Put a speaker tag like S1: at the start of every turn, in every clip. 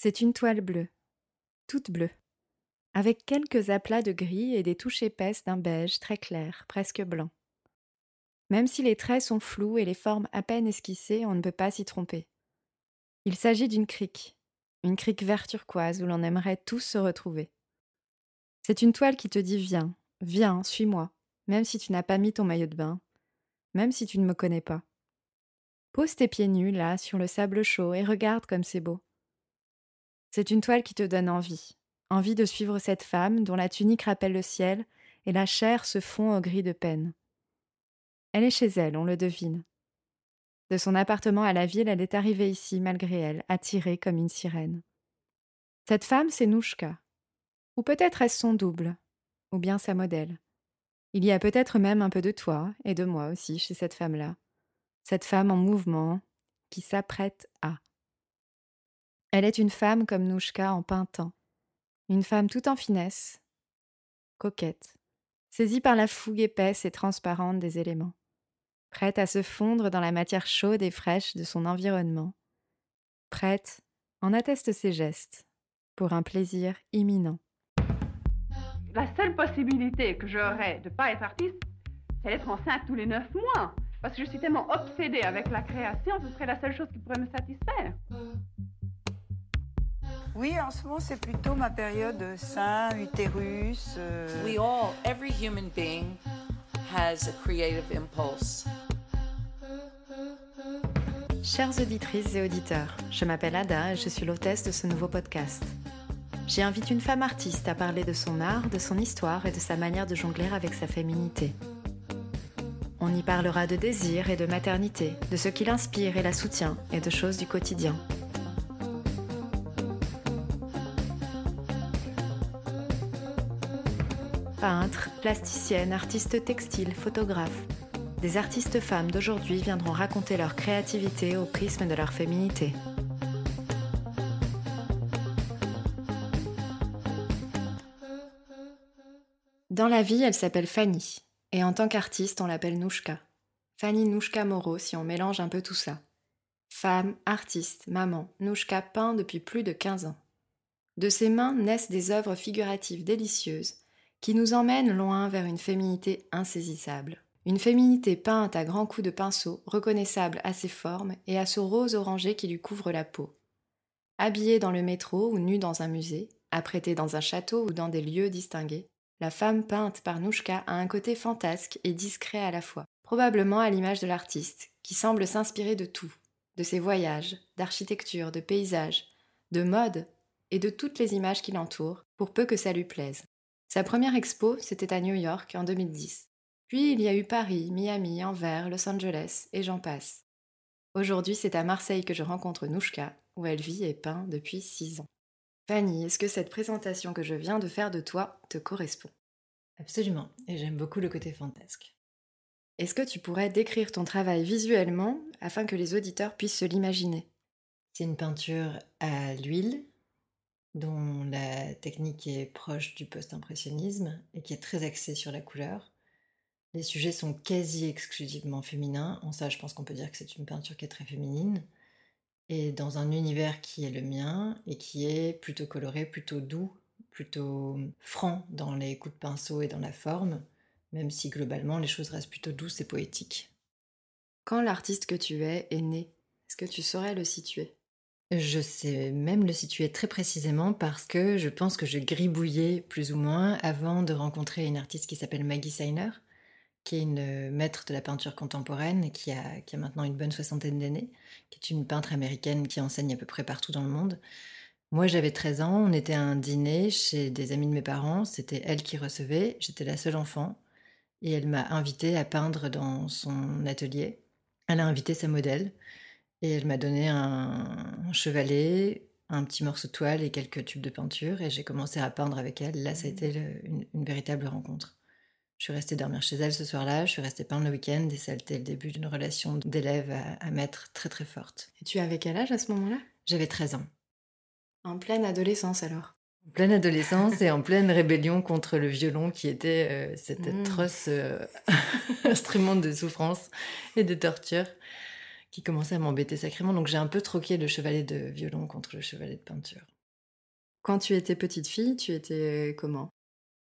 S1: C'est une toile bleue, toute bleue, avec quelques aplats de gris et des touches épaisses d'un beige très clair, presque blanc. Même si les traits sont flous et les formes à peine esquissées, on ne peut pas s'y tromper. Il s'agit d'une crique, une crique vert turquoise où l'on aimerait tous se retrouver. C'est une toile qui te dit viens, viens, suis-moi, même si tu n'as pas mis ton maillot de bain, même si tu ne me connais pas. Pose tes pieds nus là sur le sable chaud et regarde comme c'est beau. C'est une toile qui te donne envie, envie de suivre cette femme dont la tunique rappelle le ciel et la chair se fond au gris de peine. Elle est chez elle, on le devine. De son appartement à la ville, elle est arrivée ici malgré elle, attirée comme une sirène. Cette femme, c'est Nouchka. Ou peut-être est-ce son double, ou bien sa modèle. Il y a peut-être même un peu de toi et de moi aussi chez cette femme-là. Cette femme en mouvement qui s'apprête à. Elle est une femme comme Nouchka en peintant. Une femme tout en finesse, coquette, saisie par la fougue épaisse et transparente des éléments prête à se fondre dans la matière chaude et fraîche de son environnement. Prête, en atteste ses gestes, pour un plaisir imminent.
S2: La seule possibilité que j'aurais de ne pas être artiste, c'est d'être enceinte tous les neuf mois. Parce que je suis tellement obsédée avec la création, ce serait la seule chose qui pourrait me satisfaire.
S3: Oui, en ce moment, c'est plutôt ma période sein, utérus.
S4: Euh... We all, every human being has a creative impulse.
S1: Chères auditrices et auditeurs, je m'appelle Ada et je suis l'hôtesse de ce nouveau podcast. J'y invite une femme artiste à parler de son art, de son histoire et de sa manière de jongler avec sa féminité. On y parlera de désir et de maternité, de ce qui l'inspire et la soutient et de choses du quotidien. Plasticiennes, artistes textiles, photographes, des artistes femmes d'aujourd'hui viendront raconter leur créativité au prisme de leur féminité. Dans la vie, elle s'appelle Fanny, et en tant qu'artiste, on l'appelle Nouchka. Fanny Nouchka Moreau si on mélange un peu tout ça. Femme, artiste, maman, Nouchka peint depuis plus de 15 ans. De ses mains naissent des œuvres figuratives délicieuses qui nous emmènent loin vers une féminité insaisissable. Une féminité peinte à grands coups de pinceau, reconnaissable à ses formes et à ce rose orangé qui lui couvre la peau. Habillée dans le métro ou nue dans un musée, apprêtée dans un château ou dans des lieux distingués, la femme peinte par Nouchka a un côté fantasque et discret à la fois, probablement à l'image de l'artiste, qui semble s'inspirer de tout, de ses voyages, d'architecture, de paysages, de mode et de toutes les images qui l'entourent, pour peu que ça lui plaise. Sa première expo, c'était à New York en 2010. Puis il y a eu Paris, Miami, Anvers, Los Angeles, et j'en passe. Aujourd'hui, c'est à Marseille que je rencontre Nouchka, où elle vit et peint depuis six ans. Fanny, est-ce que cette présentation que je viens de faire de toi te correspond?
S5: Absolument, et j'aime beaucoup le côté fantasque.
S1: Est-ce que tu pourrais décrire ton travail visuellement afin que les auditeurs puissent se l'imaginer?
S5: C'est une peinture à l'huile dont la technique est proche du post-impressionnisme et qui est très axée sur la couleur. Les sujets sont quasi exclusivement féminins. En ça, je pense qu'on peut dire que c'est une peinture qui est très féminine. Et dans un univers qui est le mien et qui est plutôt coloré, plutôt doux, plutôt franc dans les coups de pinceau et dans la forme, même si globalement les choses restent plutôt douces et poétiques.
S1: Quand l'artiste que tu es est né, est-ce que tu saurais le situer?
S5: Je sais même le situer très précisément parce que je pense que je gribouillais plus ou moins avant de rencontrer une artiste qui s'appelle Maggie Seiner, qui est une maître de la peinture contemporaine qui a, qui a maintenant une bonne soixantaine d'années, qui est une peintre américaine qui enseigne à peu près partout dans le monde. Moi j'avais 13 ans, on était à un dîner chez des amis de mes parents, c'était elle qui recevait, j'étais la seule enfant, et elle m'a invitée à peindre dans son atelier. Elle a invité sa modèle. Et elle m'a donné un, chevalet, un petit morceau de toile et quelques tubes de peinture. Et j'ai commencé à peindre avec elle. Là, ça a mmh. été une, véritable rencontre. Je suis restée dormir chez elle ce soir-là, je suis restée peindre le week-end et ça a été le début d'une relation d'élève à, maître très très forte.
S1: Et tu avais quel âge à ce moment-là?
S5: J'avais 13 ans.
S1: En pleine adolescence alors?
S5: En pleine adolescence et en pleine rébellion contre le violon qui était euh, cet mmh. atroce euh, instrument de souffrance et de torture qui commençait à m'embêter sacrément. Donc j'ai un peu troqué le chevalet de violon contre le chevalet de peinture.
S1: Quand tu étais petite fille, tu étais comment?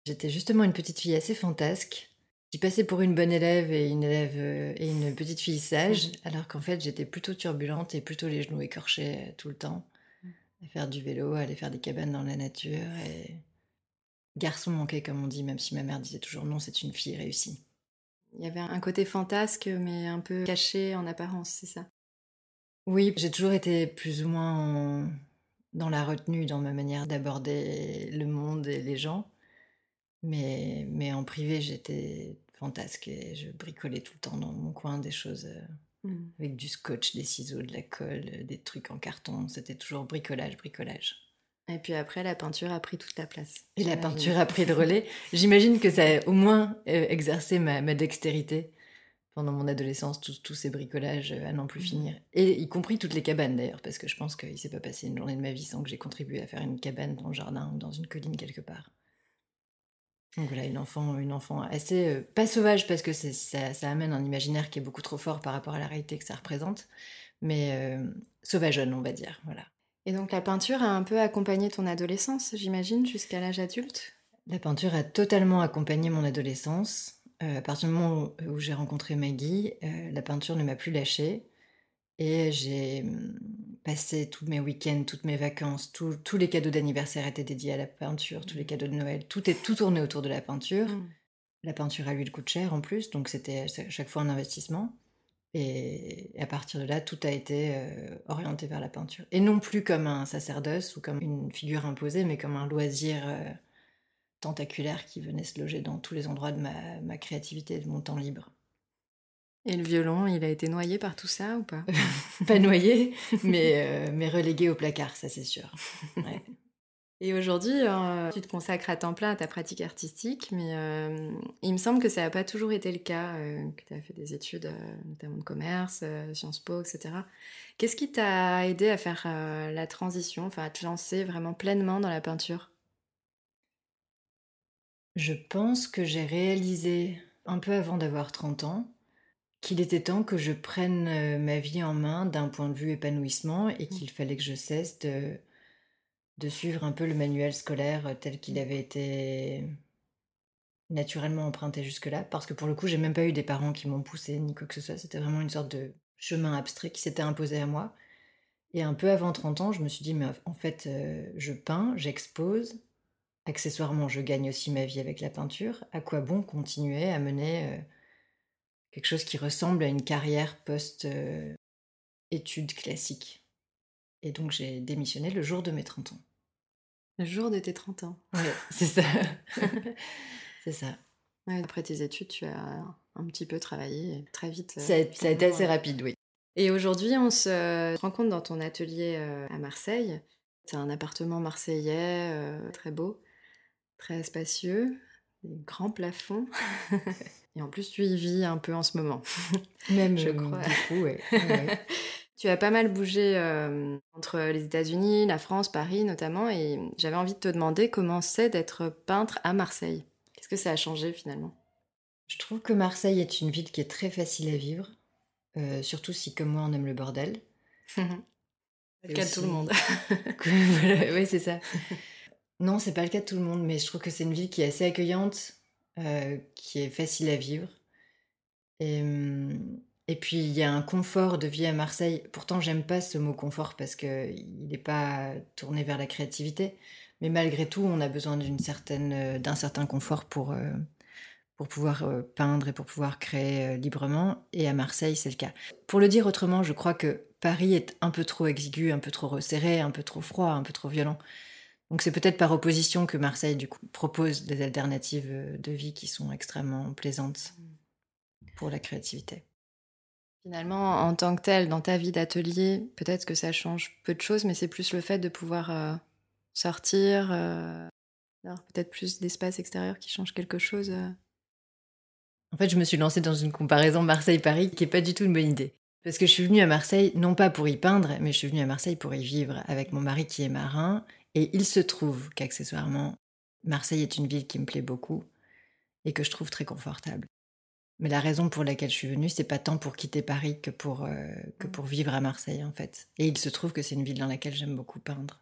S5: J'étais justement une petite fille assez fantasque. J'y passais pour une bonne élève et une élève euh, et une petite fille sage, alors qu'en fait j'étais plutôt turbulente et plutôt les genoux écorchés euh, tout le temps. À faire du vélo, à aller faire des cabanes dans la nature et garçon manqué comme on dit, même si ma mère disait toujours non, c'est une fille réussie.
S1: Il y avait un côté fantasque mais un peu caché en apparence, c'est ça
S5: Oui, j'ai toujours été plus ou moins en- dans la retenue dans ma manière d'aborder le monde et les gens. Mais, mais en privé, j'étais fantasque et je bricolais tout le temps dans mon coin des choses euh,
S1: Mm.
S5: avec du scotch, des ciseaux, de la colle, euh, des trucs en carton. C'était toujours bricolage, bricolage.
S1: Et puis après, la peinture a pris toute la place.
S5: Et la peinture a pris le relais. J'imagine que ça a au moins euh, exercé ma, ma dextérité pendant mon adolescence, tous ces bricolages euh, à n'en plus finir. Et y compris toutes les cabanes d'ailleurs, parce que je pense qu'il s'est pas passé une journée de ma vie sans que j'ai contribué à faire une cabane dans le jardin ou dans une colline quelque part. Donc voilà, une enfant, une enfant assez, euh, pas sauvage parce que ça, ça amène un imaginaire qui est beaucoup trop fort par rapport à la réalité que ça représente, mais euh, sauvageonne, on va dire. Voilà.
S1: Et donc la peinture a un peu accompagné ton adolescence, j'imagine, jusqu'à l'âge adulte?
S5: La peinture a totalement accompagné mon adolescence. Euh, à partir du moment où, où j'ai rencontré Maggie, euh, la peinture ne m'a plus lâchée. Et j'ai hum, passé tous mes week-ends, toutes mes vacances, tous- tous les cadeaux d'anniversaire étaient dédiés à la peinture, tous les cadeaux de Noël, tout est tout tourné autour de la peinture.
S1: Mm.
S5: La peinture à l'huile coûte cher en plus, donc c'était à chaque fois un investissement. Et à partir de là, tout a été euh, orienté vers la peinture. Et non plus comme un sacerdoce ou comme une figure imposée, mais comme un loisir euh, tentaculaire qui venait se loger dans tous les endroits de ma, ma créativité et de mon temps libre.
S1: Et le violon, il a été noyé par tout ça ou pas?
S5: Pas noyé, mais, euh, mais relégué au placard, ça c'est sûr. Ouais.
S1: Et aujourd'hui, euh, tu te consacres à temps plein à ta pratique artistique, mais euh, il me semble que ça n'a pas toujours été le cas, euh, que tu as fait des études, notamment de commerce, Sciences Po, etc. Qu'est-ce qui t'a aidé à faire la transition, enfin à te lancer vraiment pleinement dans la peinture?
S5: Je pense que j'ai réalisé, un peu avant d'avoir 30 ans, qu'il était temps que je prenne ma vie en main d'un point de vue épanouissement et qu'il fallait que je cesse de, de suivre un peu le manuel scolaire euh, tel qu'il avait été naturellement emprunté jusque-là. Parce que pour le coup, j'ai même pas eu des parents qui m'ont poussé ni quoi que ce soit. C'était vraiment une sorte de chemin abstrait qui s'était imposé à moi. Et un peu avant 30 ans, je me suis dit, mais en fait, euh, je peins, j'expose, Accessoirement, je gagne aussi ma vie avec la peinture. À quoi bon continuer à mener euh, quelque chose qui ressemble à une carrière post-études classiques? Et donc j'ai démissionné le jour de mes 30 ans.
S1: Le jour de tes 30 ans.
S5: Ouais, c'est ça. c'est ça.
S1: Ouais, après tes études, tu as un petit peu travaillé très vite. euh,
S5: Ça a, ça a été assez
S1: ouais.
S5: rapide, oui.
S1: Et aujourd'hui, on se rencontre dans ton atelier euh, à Marseille. C'est un appartement marseillais euh, très beau, très spacieux, des grands plafonds. Et en plus, tu y vis un peu en ce moment.
S5: Même,
S1: Je
S5: euh,
S1: crois.
S5: Du coup. Ouais, ouais.
S1: Tu as pas mal bougé euh, entre les États-Unis, la France, Paris notamment, et j'avais envie de te demander comment c'est d'être peintre à Marseille. Qu'est-ce que ça a changé finalement?
S5: Je trouve que Marseille est une ville qui est très facile à vivre, euh, surtout si, comme moi, on aime le bordel.
S1: C'est le cas de tout le monde.
S5: Oui, c'est ça. Non, c'est pas le cas de tout le monde, mais je trouve que c'est une ville qui est assez accueillante, euh, qui est facile à vivre. Et, et puis, il y a un confort de vie à Marseille. Pourtant, j'aime pas ce mot confort parce qu'il n'est pas tourné vers la créativité. Mais malgré tout, on a besoin d'une certaine, euh, d'un certain confort pour, euh, pour pouvoir euh, peindre et pour pouvoir créer librement. Et à Marseille, c'est le cas. Pour le dire autrement, je crois que Paris est un peu trop exigu, un peu trop resserré, un peu trop froid, un peu trop violent. Donc c'est peut-être par opposition que Marseille, du coup, propose des alternatives de vie qui sont extrêmement plaisantes pour la créativité.
S1: Finalement, en tant que tel, dans ta vie d'atelier, peut-être que ça change peu de choses, mais c'est plus le fait de pouvoir euh, sortir, euh, peut-être plus d'espace extérieur qui change quelque chose. euh.
S5: En fait, je me suis lancée dans une comparaison Marseille-Paris qui est pas du tout une bonne idée. Parce que je suis venue à Marseille, non pas pour y peindre, mais je suis venue à Marseille pour y vivre avec mon mari qui est marin. Et il se trouve qu'accessoirement, Marseille est une ville qui me plaît beaucoup et que je trouve très confortable. Mais la raison pour laquelle je suis venue, c'est pas tant pour quitter Paris que pour, euh, que
S1: Mm.
S5: pour vivre à Marseille, en fait. Et il se trouve que c'est une ville dans laquelle j'aime beaucoup peindre.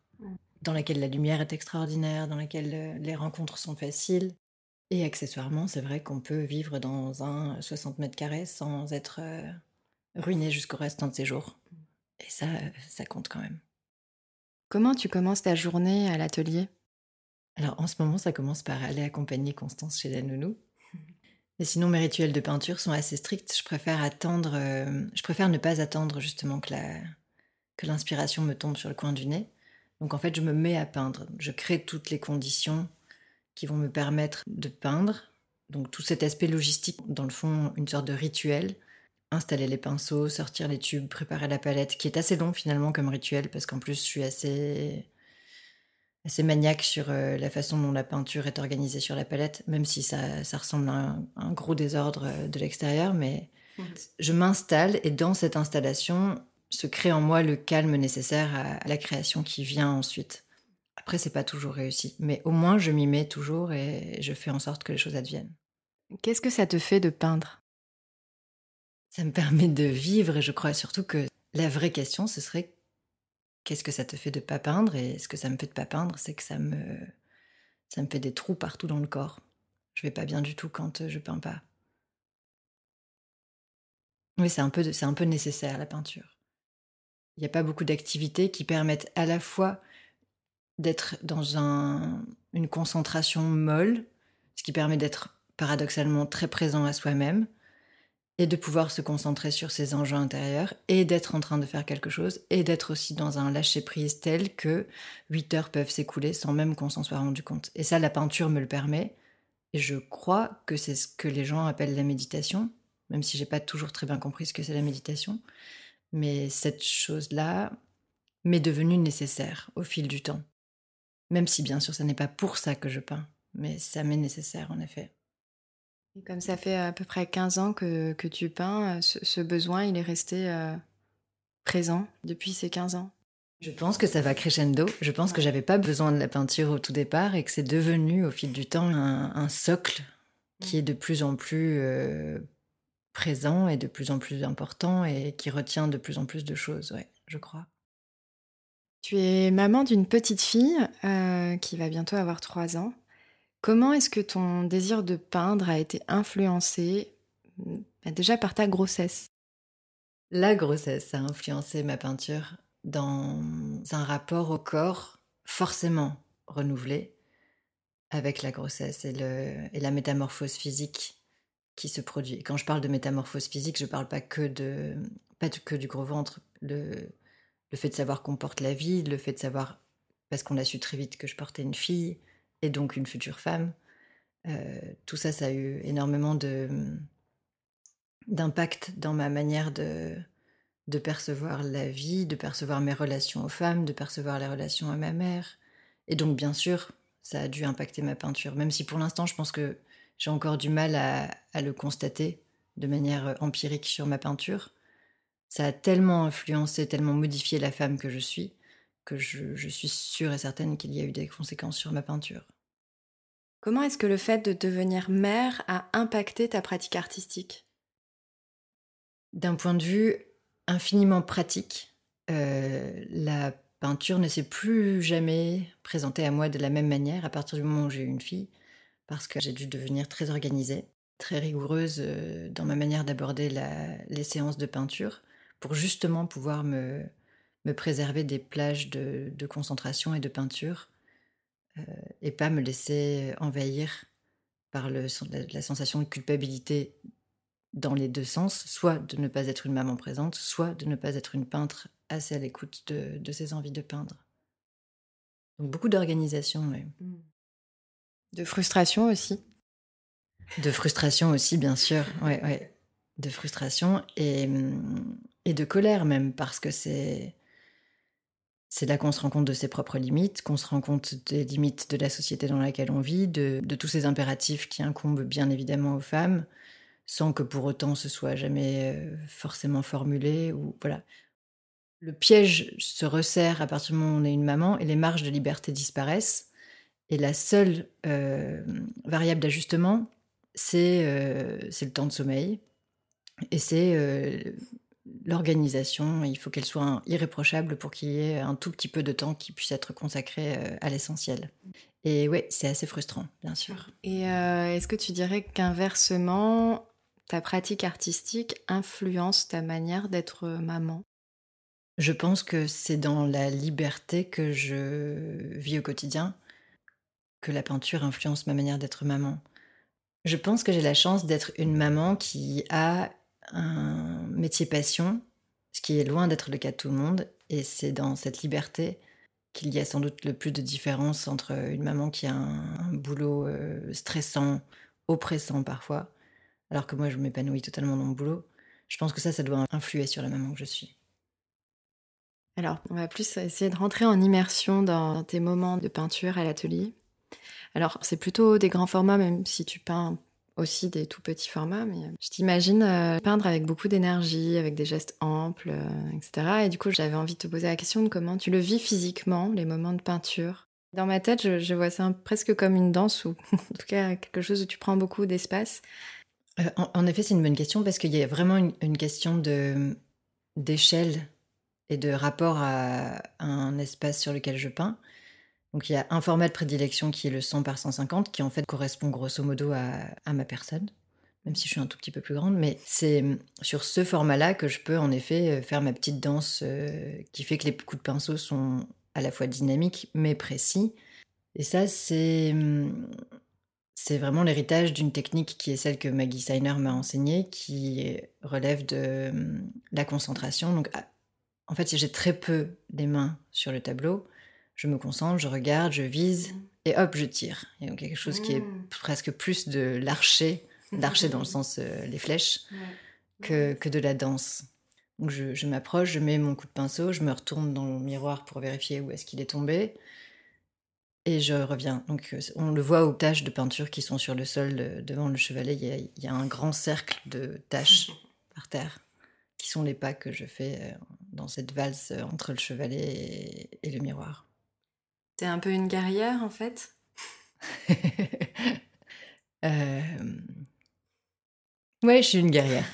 S5: Dans laquelle la lumière est extraordinaire, dans laquelle euh, les rencontres sont faciles. Et accessoirement, c'est vrai qu'on peut vivre dans un 60 mètres carrés sans être euh, ruiné jusqu'au restant de ses jours. Et ça, ça compte quand même.
S1: Comment tu commences ta journée à l'atelier?
S5: Alors en ce moment, ça commence par aller accompagner Constance chez la nounou. Et sinon, mes rituels de peinture sont assez stricts. Je préfère attendre, euh, je préfère ne pas attendre justement que l'inspiration me tombe sur le coin du nez. Donc en fait, je me mets à peindre. Je crée toutes les conditions qui vont me permettre de peindre. Donc tout cet aspect logistique, dans le fond, une sorte de rituel. Installer les pinceaux, sortir les tubes, préparer la palette, qui est assez long finalement comme rituel, parce qu'en plus je suis assez assez maniaque sur euh, la façon dont la peinture est organisée sur la palette, même si ça, ça ressemble à un, un gros désordre euh, de l'extérieur, mais
S1: Mhm.
S5: je m'installe et dans cette installation se crée en moi le calme nécessaire à, à la création qui vient ensuite. Après, c'est pas toujours réussi, mais au moins je m'y mets toujours et je fais en sorte que les choses adviennent.
S1: Qu'est-ce que ça te fait de peindre?
S5: Ça me permet de vivre et je crois surtout que la vraie question, ce serait qu'est-ce que ça te fait de pas peindre Et ce que ça me fait de pas peindre, c'est que ça me, ça me fait des trous partout dans le corps. Je vais pas bien du tout quand euh, je peins pas. Oui, c'est un peu, c'est un peu nécessaire la peinture. Il n'y a pas beaucoup d'activités qui permettent à la fois d'être dans un- une concentration molle, ce qui permet d'être paradoxalement très présent à soi-même, et de pouvoir se concentrer sur ses enjeux intérieurs, et d'être en train de faire quelque chose, et d'être aussi dans un lâcher-prise tel que 8 heures peuvent s'écouler sans même qu'on s'en soit rendu compte. Et ça, la peinture me le permet, et je crois que c'est ce que les gens appellent la méditation, même si j'ai pas toujours très bien compris ce que c'est la méditation. Mais cette chose-là m'est devenue nécessaire au fil du temps. Même si bien sûr, ce n'est pas pour ça que je peins, mais ça m'est nécessaire en effet.
S1: Comme ça fait à peu près 15 ans que, que tu peins, ce, ce besoin, il est resté euh, présent depuis ces 15 ans?
S5: Je pense que ça va crescendo. Je pense que j'avais pas besoin de la peinture au tout départ et que c'est devenu au fil du temps un, un socle qui est de plus en plus euh, présent et de plus en plus important et qui retient de plus en plus de choses, ouais, je crois.
S1: Tu es maman d'une petite fille euh, qui va bientôt avoir 3 ans. Comment est-ce que ton désir de peindre a été influencé bah, déjà par ta grossesse?
S5: La grossesse a influencé ma peinture dans un rapport au corps forcément renouvelé avec la grossesse et, la métamorphose physique qui se produit. Quand je parle de métamorphose physique, je ne parle pas que, que du gros ventre. Le fait de savoir qu'on porte la vie, le fait de savoir, parce qu'on a su très vite que je portais une fille et donc une future femme, euh, tout ça, ça a eu énormément de d'impact dans ma manière de, de percevoir la vie, de percevoir mes relations aux femmes, de percevoir les relations à ma mère. Et donc, bien sûr, ça a dû impacter ma peinture, même si pour l'instant, je pense que j'ai encore du mal à, à le constater de manière euh, empirique sur ma peinture. Ça a tellement influencé, tellement modifié la femme que je suis, que je, suis sûre et certaine qu'il y a eu des conséquences sur ma peinture.
S1: Comment est-ce que le fait de devenir mère a impacté ta pratique artistique?
S5: D'un point de vue infiniment pratique, euh, la peinture ne s'est plus jamais présentée à moi de la même manière à partir du moment où j'ai eu une fille, parce que j'ai dû devenir très organisée, très rigoureuse euh, dans ma manière d'aborder les séances de peinture, pour justement pouvoir me, me préserver des plages de, de concentration et de peinture, euh, et pas me laisser envahir par le, la, la sensation de culpabilité dans les deux sens, soit de ne pas être une maman présente, soit de ne pas être une peintre assez à l'écoute de, de ses envies de peindre. Donc beaucoup d'organisation, ouais.
S1: De frustration aussi
S5: de frustration aussi, bien sûr, ouais, ouais. de frustration et, hum, et de colère même, parce que c'est c'est là qu'on se rend compte de ses propres limites, qu'on se rend compte des limites de la société dans laquelle on vit, de, tous ces impératifs qui incombent bien évidemment aux femmes, sans que pour autant ce soit jamais euh, forcément formulé ou voilà. Le piège se resserre à partir du moment où on est une maman et les marges de liberté disparaissent. Et la seule euh, variable d'ajustement, c'est le temps de sommeil et c'est l'organisation. Il faut qu'elle soit irréprochable pour qu'il y ait un tout petit peu de temps qui puisse être consacré à l'essentiel. Et ouais, c'est assez frustrant, bien sûr.
S1: Et est-ce que tu dirais qu'inversement, ta pratique artistique influence ta manière d'être maman?
S5: Je pense que c'est dans la liberté que je vis au quotidien que la peinture influence ma manière d'être maman. Je pense que j'ai la chance d'être une maman qui a un métier passion, ce qui est loin d'être le cas de tout le monde, et c'est dans cette liberté qu'il y a sans doute le plus de différence entre une maman qui a un, boulot euh, stressant, oppressant parfois, alors que moi je m'épanouis totalement dans mon boulot. Je pense que ça, ça doit influer sur la maman que je suis.
S1: Alors, on va plus essayer de rentrer en immersion dans tes moments de peinture à l'atelier. Alors, c'est plutôt des grands formats, même si tu peins aussi des tout petits formats, mais je t'imagine euh, peindre avec beaucoup d'énergie, avec des gestes amples, euh, etc. Et du coup, j'avais envie de te poser la question de comment tu le vis physiquement, les moments de peinture. Dans ma tête, je, vois ça presque comme une danse, ou en tout cas quelque chose où tu prends beaucoup d'espace.
S5: Euh, en, effet, c'est une bonne question parce qu'il y a vraiment une, question d'échelle et de rapport à un espace sur lequel je peins. Donc il y a un format de prédilection qui est le 100 par 150, qui en fait correspond grosso modo à, ma personne, même si je suis un tout petit peu plus grande. Mais c'est sur ce format-là que je peux en effet euh, faire ma petite danse euh, qui fait que les coups de pinceau sont à la fois dynamiques mais précis. Et ça, c'est c'est vraiment l'héritage d'une technique qui est celle que Maggie Seiner m'a enseignée, qui relève de la concentration. Donc, en fait, j'ai très peu les mains sur le tableau, je me concentre, je regarde, je vise, mm. et hop, je tire. Il y a quelque chose qui est mm. presque plus de l'archer, l'archer dans le sens euh, les flèches, que, que, de la danse. Donc je, m'approche, je mets mon coup de pinceau, je me retourne dans le miroir pour vérifier où est-ce qu'il est tombé, et je reviens. Donc euh, on le voit aux taches de peinture qui sont sur le sol euh, devant le chevalet, il y, a, un grand cercle de taches par terre qui sont les pas que je fais dans cette valse entre le chevalet et le miroir.
S1: T'es un peu une guerrière en fait
S5: euh... Ouais, je suis une guerrière.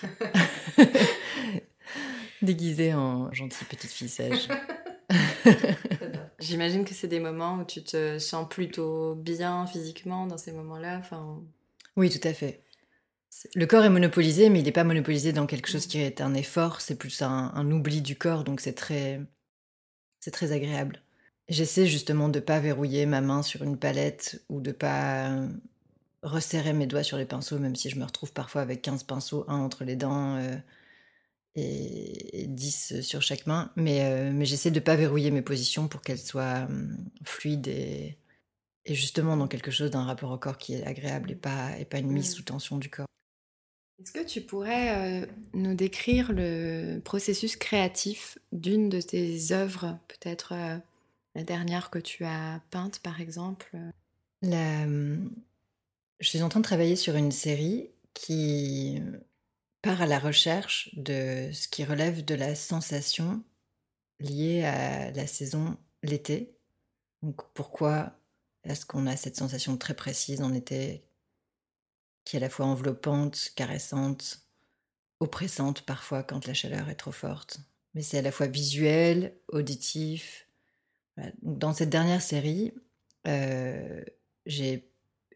S5: Déguisée en gentille petite fille sage.
S1: J'imagine que c'est des moments où tu te sens plutôt bien physiquement dans ces moments-là. Enfin...
S5: Oui, tout à fait. Le corps est monopolisé, mais il n'est pas monopolisé dans quelque chose qui est un effort, c'est plus un, un oubli du corps, donc c'est très, c'est très agréable. J'essaie justement de pas verrouiller ma main sur une palette ou de pas euh, resserrer mes doigts sur les pinceaux, même si je me retrouve parfois avec 15 pinceaux, un entre les dents euh, et, 10 sur chaque main. Mais, euh, mais j'essaie de pas verrouiller mes positions pour qu'elles soient fluides et, et, justement dans quelque chose d'un rapport au corps qui est agréable et pas, et pas une mise mmh. sous tension du corps.
S1: Est-ce que tu pourrais nous décrire le processus créatif d'une de tes œuvres, peut-être la dernière que tu as peinte, par exemple
S5: Je suis en train de travailler sur une série qui part à la recherche de ce qui relève de la sensation liée à la saison l'été. Donc pourquoi est-ce qu'on a cette sensation très précise en été qui est à la fois enveloppante, caressante, oppressante parfois quand la chaleur est trop forte. Mais c'est à la fois visuel, auditif, dans cette dernière série, euh, j'ai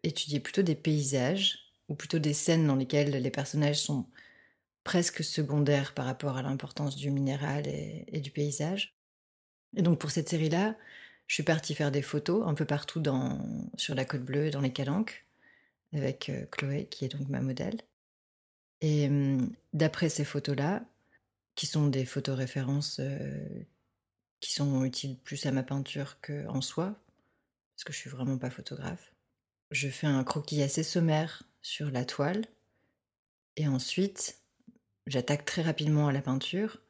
S5: étudié plutôt des paysages, ou plutôt des scènes dans lesquelles les personnages sont presque secondaires par rapport à l'importance du minéral et, du paysage. Et donc pour cette série-là, je suis partie faire des photos un peu partout sur la côte bleue, dans les calanques, avec euh, Chloé, qui est donc ma modèle. Et hum, d'après ces photos-là, qui sont des photos références euh, qui sont utiles plus à ma peinture qu'en soi, parce que je suis vraiment pas photographe. Je fais un croquis assez sommaire sur la toile, et ensuite j'attaque très rapidement à la peinture,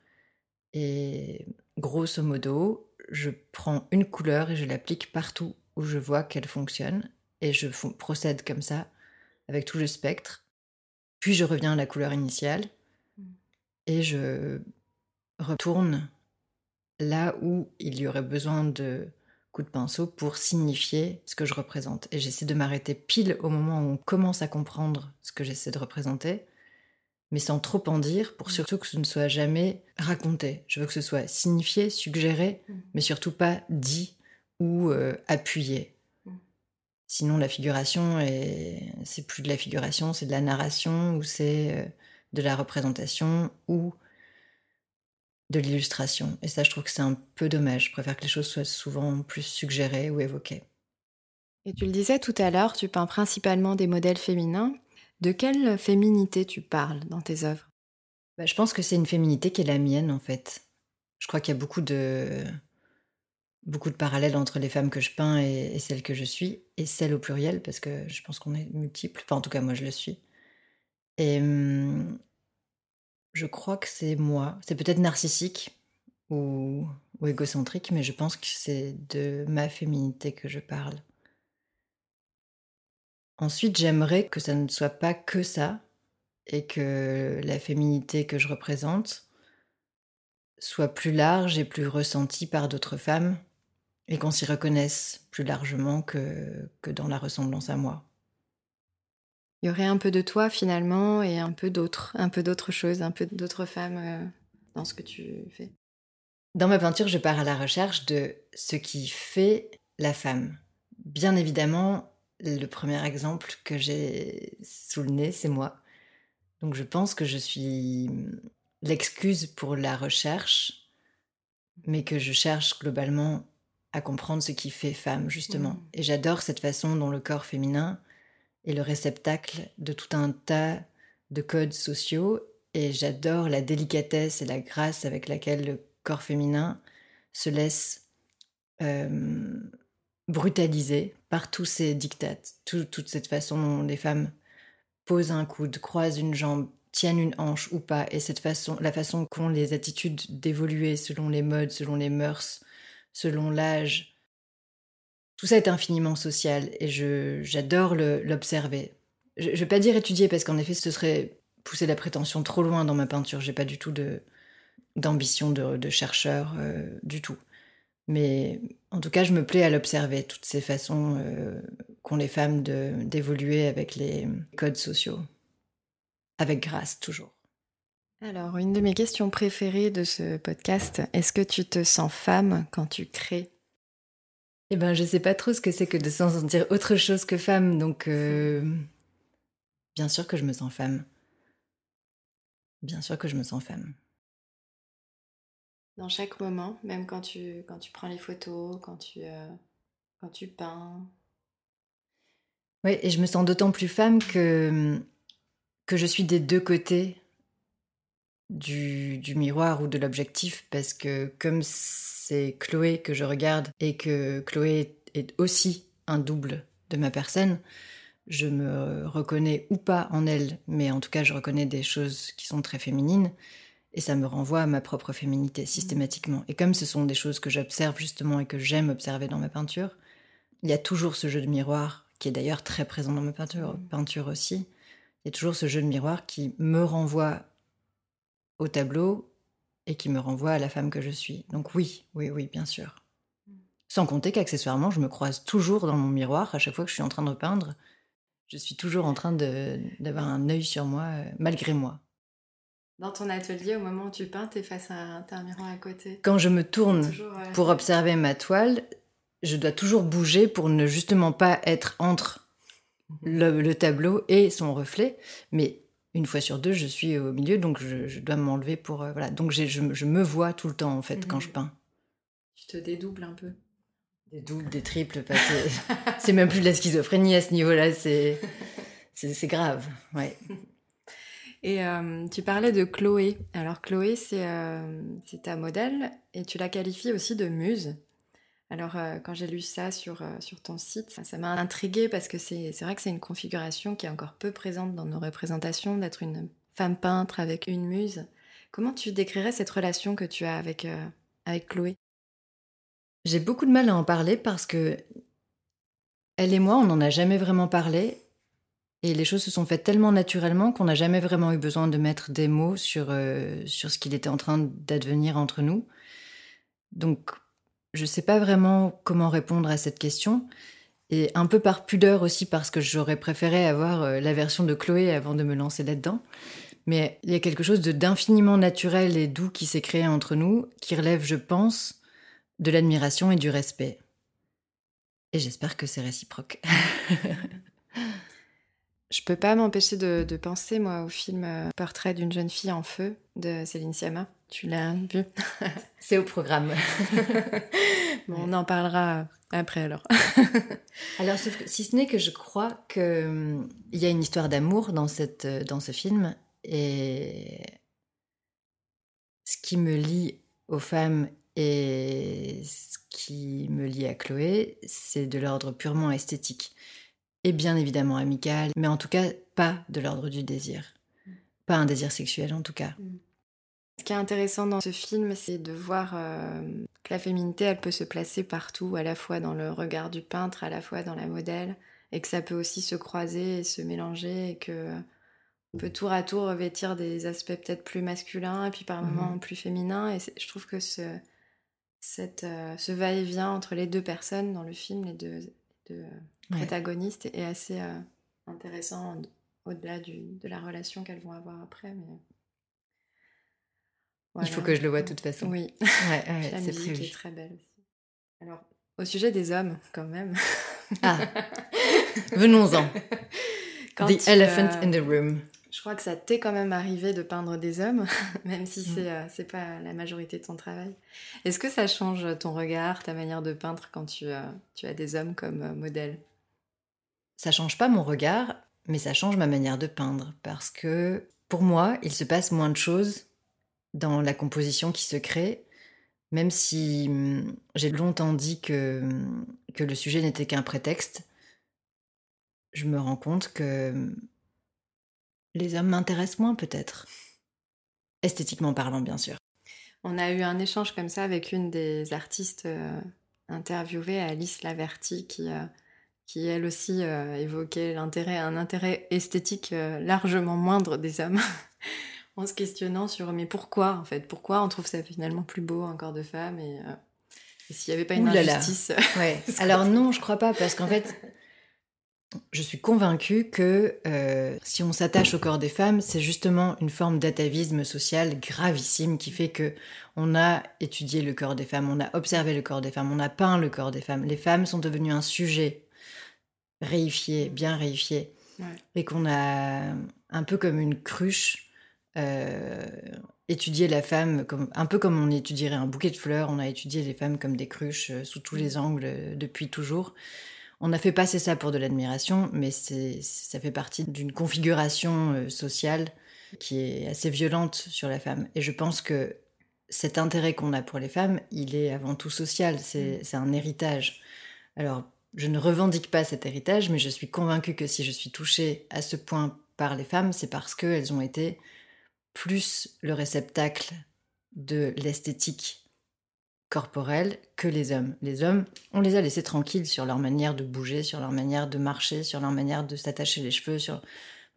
S5: et grosso modo, je prends une couleur et je l'applique partout où je vois qu'elle fonctionne, et je procède comme ça avec tout le spectre. Puis je reviens à la couleur initiale, mmh. et je retourne là où il y aurait besoin de coup de pinceau pour signifier ce que je représente. Et j'essaie de m'arrêter pile au moment où on commence à comprendre ce que j'essaie de représenter, mais sans trop en dire, pour surtout que ce ne soit jamais raconté. Je veux que ce soit signifié, suggéré, mais surtout pas dit ou euh, appuyé. Sinon, la figuration, c'est plus de la figuration, c'est de la narration, ou c'est euh, de la représentation, ou de l'illustration. Et ça, je trouve que c'est un peu dommage. Je préfère que les choses soient souvent plus suggérées ou évoquées.
S1: Et tu le disais tout à l'heure, tu peins principalement des modèles féminins. De quelle féminité tu parles dans tes œuvres?
S5: Bah, Je pense que c'est une féminité qui est la mienne, en fait. Je crois qu'il y a beaucoup de, beaucoup de parallèles entre les femmes que je peins et, celles que je suis, et celles au pluriel, parce que je pense qu'on est multiples. Enfin, en tout cas, moi, je le suis. Et hum, je crois que c'est moi. C'est peut-être narcissique ou, égocentrique, mais je pense que c'est de ma féminité que je parle. Ensuite, j'aimerais que ça ne soit pas que ça, et que la féminité que je représente soit plus large et plus ressentie par d'autres femmes, et qu'on s'y reconnaisse plus largement que, que dans la ressemblance à moi
S1: il y aurait un peu de toi finalement et un peu d'autres, un peu d'autres choses, un peu d'autres femmes euh, dans ce que tu fais.
S5: Dans ma peinture, je pars à la recherche de ce qui fait la femme. Bien évidemment, le premier exemple que j'ai sous le nez, c'est moi. Donc je pense que je suis l'excuse pour la recherche, mais que je cherche globalement à comprendre ce qui fait femme, justement. Mmh. Et j'adore cette façon dont le corps féminin est le réceptacle de tout un tas de codes sociaux. Et j'adore la délicatesse et la grâce avec laquelle le corps féminin se laisse euh, brutaliser par tous ces dictates, toute cette façon dont les femmes posent un coude, croisent une jambe, tiennent une hanche ou pas, et cette façon, la façon qu'ont les attitudes d'évoluer selon les modes, selon les mœurs, selon l'âge, tout ça est infiniment social et j'adore l'observer. Je ne vais pas dire étudier parce qu'en effet, ce serait pousser la prétention trop loin dans ma peinture. J'ai pas du tout d'ambition de, chercheur euh, du tout. Mais en tout cas, je me plais à l'observer, toutes ces façons euh, qu'ont les femmes d'évoluer avec les codes sociaux. Avec grâce, toujours.
S1: Alors, une de mes questions préférées de ce podcast, est-ce que tu te sens femme quand tu crées?
S5: Eh ben, je sais pas trop ce que c'est que de se sentir autre chose que femme, donc euh, bien sûr que je me sens femme. Bien sûr que je me sens femme.
S1: Dans chaque moment, même quand tu, quand tu prends les photos, quand tu, euh, quand tu peins.
S5: Oui, et je me sens d'autant plus femme que, que je suis des deux côtés du, du miroir ou de l'objectif, parce que comme c'est Chloé que je regarde et que Chloé est aussi un double de ma personne, je me reconnais ou pas en elle, mais en tout cas je reconnais des choses qui sont très féminines et ça me renvoie à ma propre féminité systématiquement. Et comme ce sont des choses que j'observe justement et que j'aime observer dans ma peinture, il y a toujours ce jeu de miroir qui est d'ailleurs très présent dans ma peinture, peinture aussi. Il y a toujours ce jeu de miroir qui me renvoie au tableau et qui me renvoie à la femme que je suis. Donc oui, oui, oui, bien sûr. Sans compter qu'accessoirement, je me croise toujours dans mon miroir à chaque fois que je suis en train de peindre. Je suis toujours en train d'avoir un œil sur moi, euh, malgré moi.
S1: Dans ton atelier, au moment où tu peins, tu es face à un, miroir à côté.
S5: Quand je me tourne pour observer ma toile, je dois toujours bouger pour ne justement pas être entre le, le tableau et son reflet, mais une fois sur deux, je suis au milieu, donc je, dois m'enlever pour... Euh, voilà. Donc je, je, me vois tout le temps, en fait, quand je mhm. peins.
S1: Tu te dédoubles un peu
S5: Des doubles, des triples, c'est même plus de la schizophrénie à ce niveau-là, c'est grave, ouais.
S1: Et euh, tu parlais de Chloé. Alors Chloé, euh, c'est ta modèle et tu la qualifies aussi de muse. Alors, euh, quand j'ai lu ça sur, euh, sur ton site, ça m'a intriguée parce que c'est vrai que c'est une configuration qui est encore peu présente dans nos représentations, d'être une femme peintre avec une muse. Comment tu décrirais cette relation que tu as avec, euh, avec Chloé?
S5: J'ai beaucoup de mal à en parler parce que elle et moi, on n'en a jamais vraiment parlé. Et les choses se sont faites tellement naturellement qu'on n'a jamais vraiment eu besoin de mettre des mots sur, sur ce qu'il était en train d'advenir entre nous. Donc Je ne sais pas vraiment comment répondre à cette question. Et un peu par pudeur aussi, parce que j'aurais préféré avoir euh, la version de Chloé avant de me lancer là-dedans. Mais il y a quelque chose d'infiniment naturel et doux qui s'est créé entre nous, qui relève, je pense, de l'admiration et du respect. Et j'espère que c'est réciproque.
S1: Je peux pas m'empêcher de, de penser, moi, au film euh, Portrait d'une jeune fille en feu de Céline Sciamma. Tu l'as vu
S5: C'est au programme.
S1: Bon, on en parlera après alors.
S5: Alors, sauf que- si ce n'est que je crois qu'il y a une histoire d'amour dans, cette, dans ce film, et ce qui me lie aux femmes et ce qui me lie à Chloé, c'est de l'ordre purement esthétique. Et bien évidemment amical, mais en tout cas pas de l'ordre du désir. Pas un désir sexuel en tout cas.
S1: Ce qui est intéressant dans ce film, c'est de voir euh, que la féminité, elle peut se placer partout, à la fois dans le regard du peintre, à la fois dans la modèle, et que ça peut aussi se croiser et se mélanger, et que on peut tour à tour revêtir des aspects peut-être plus masculins, et puis par
S5: Mhm.
S1: moments plus féminins. Et je trouve que ce, cette, euh, ce va-et-vient entre les deux personnes dans le film, les deux, deux
S5: Ouais.
S1: protagonistes, est assez euh, intéressant au-delà de la relation qu'elles vont avoir après. Mais...
S5: Il faut que je le vois de toute façon.
S1: Oui,
S5: Ouais, ouais,
S1: la
S5: c'est prévu.
S1: est très belle aussi. Alors, au sujet des hommes, quand même.
S5: Ah, venons-en. The
S1: tu,
S5: elephant
S1: euh,
S5: in the room.
S1: Je crois que ça t'est quand même arrivé de peindre des hommes, même si
S5: Mm.
S1: c'est euh, c'est pas la majorité de ton travail. Est-ce que ça change ton regard, ta manière de peindre quand tu, euh, tu as des hommes comme euh, modèle?
S5: Ça change pas mon regard, mais ça change ma manière de peindre. Parce que pour moi, il se passe moins de choses dans la composition qui se crée, même si hum, j'ai longtemps dit que, hum, que le sujet n'était qu'un prétexte. Je me rends compte que hum, les hommes m'intéressent moins peut-être. Esthétiquement parlant, bien sûr.
S1: On a eu un échange comme ça avec une des artistes euh, interviewées, Alice Laverty, qui, euh, qui elle aussi euh, évoquait un intérêt esthétique largement moindre des hommes, en se questionnant sur mais pourquoi en fait, pourquoi on trouve ça finalement plus beau un corps de femme? Et, euh, et s'il n'y avait pas une injustice.
S5: Ouais.
S1: Parce
S5: Alors non, je crois pas, parce qu'en fait, je suis convaincue que euh, si on s'attache au corps des femmes, c'est justement une forme d'atavisme social gravissime qui fait que on a étudié le corps des femmes, on a observé le corps des femmes, on a peint le corps des femmes. Les femmes sont devenues un sujet réifié, bien réifié,
S1: Ouais.
S5: et qu'on a un peu comme une cruche. Euh, étudié la femme comme un peu comme on étudierait un bouquet de fleurs, on a étudié les femmes comme des cruches euh, sous tous les angles euh, depuis toujours. On a fait passer ça pour de l'admiration, mais ça fait partie d'une configuration sociale qui est assez violente sur la femme. Et je pense que cet intérêt qu'on a pour les femmes, il est avant tout social, c'est c'est un héritage. Alors, je ne revendique pas cet héritage, mais je suis convaincue que si je suis touchée à ce point par les femmes, c'est parce qu'elles ont été plus le réceptacle de l'esthétique corporelle que les hommes. Les hommes, on les a laissés tranquilles sur leur manière de bouger, sur leur manière de marcher, sur leur manière de s'attacher les cheveux, sur...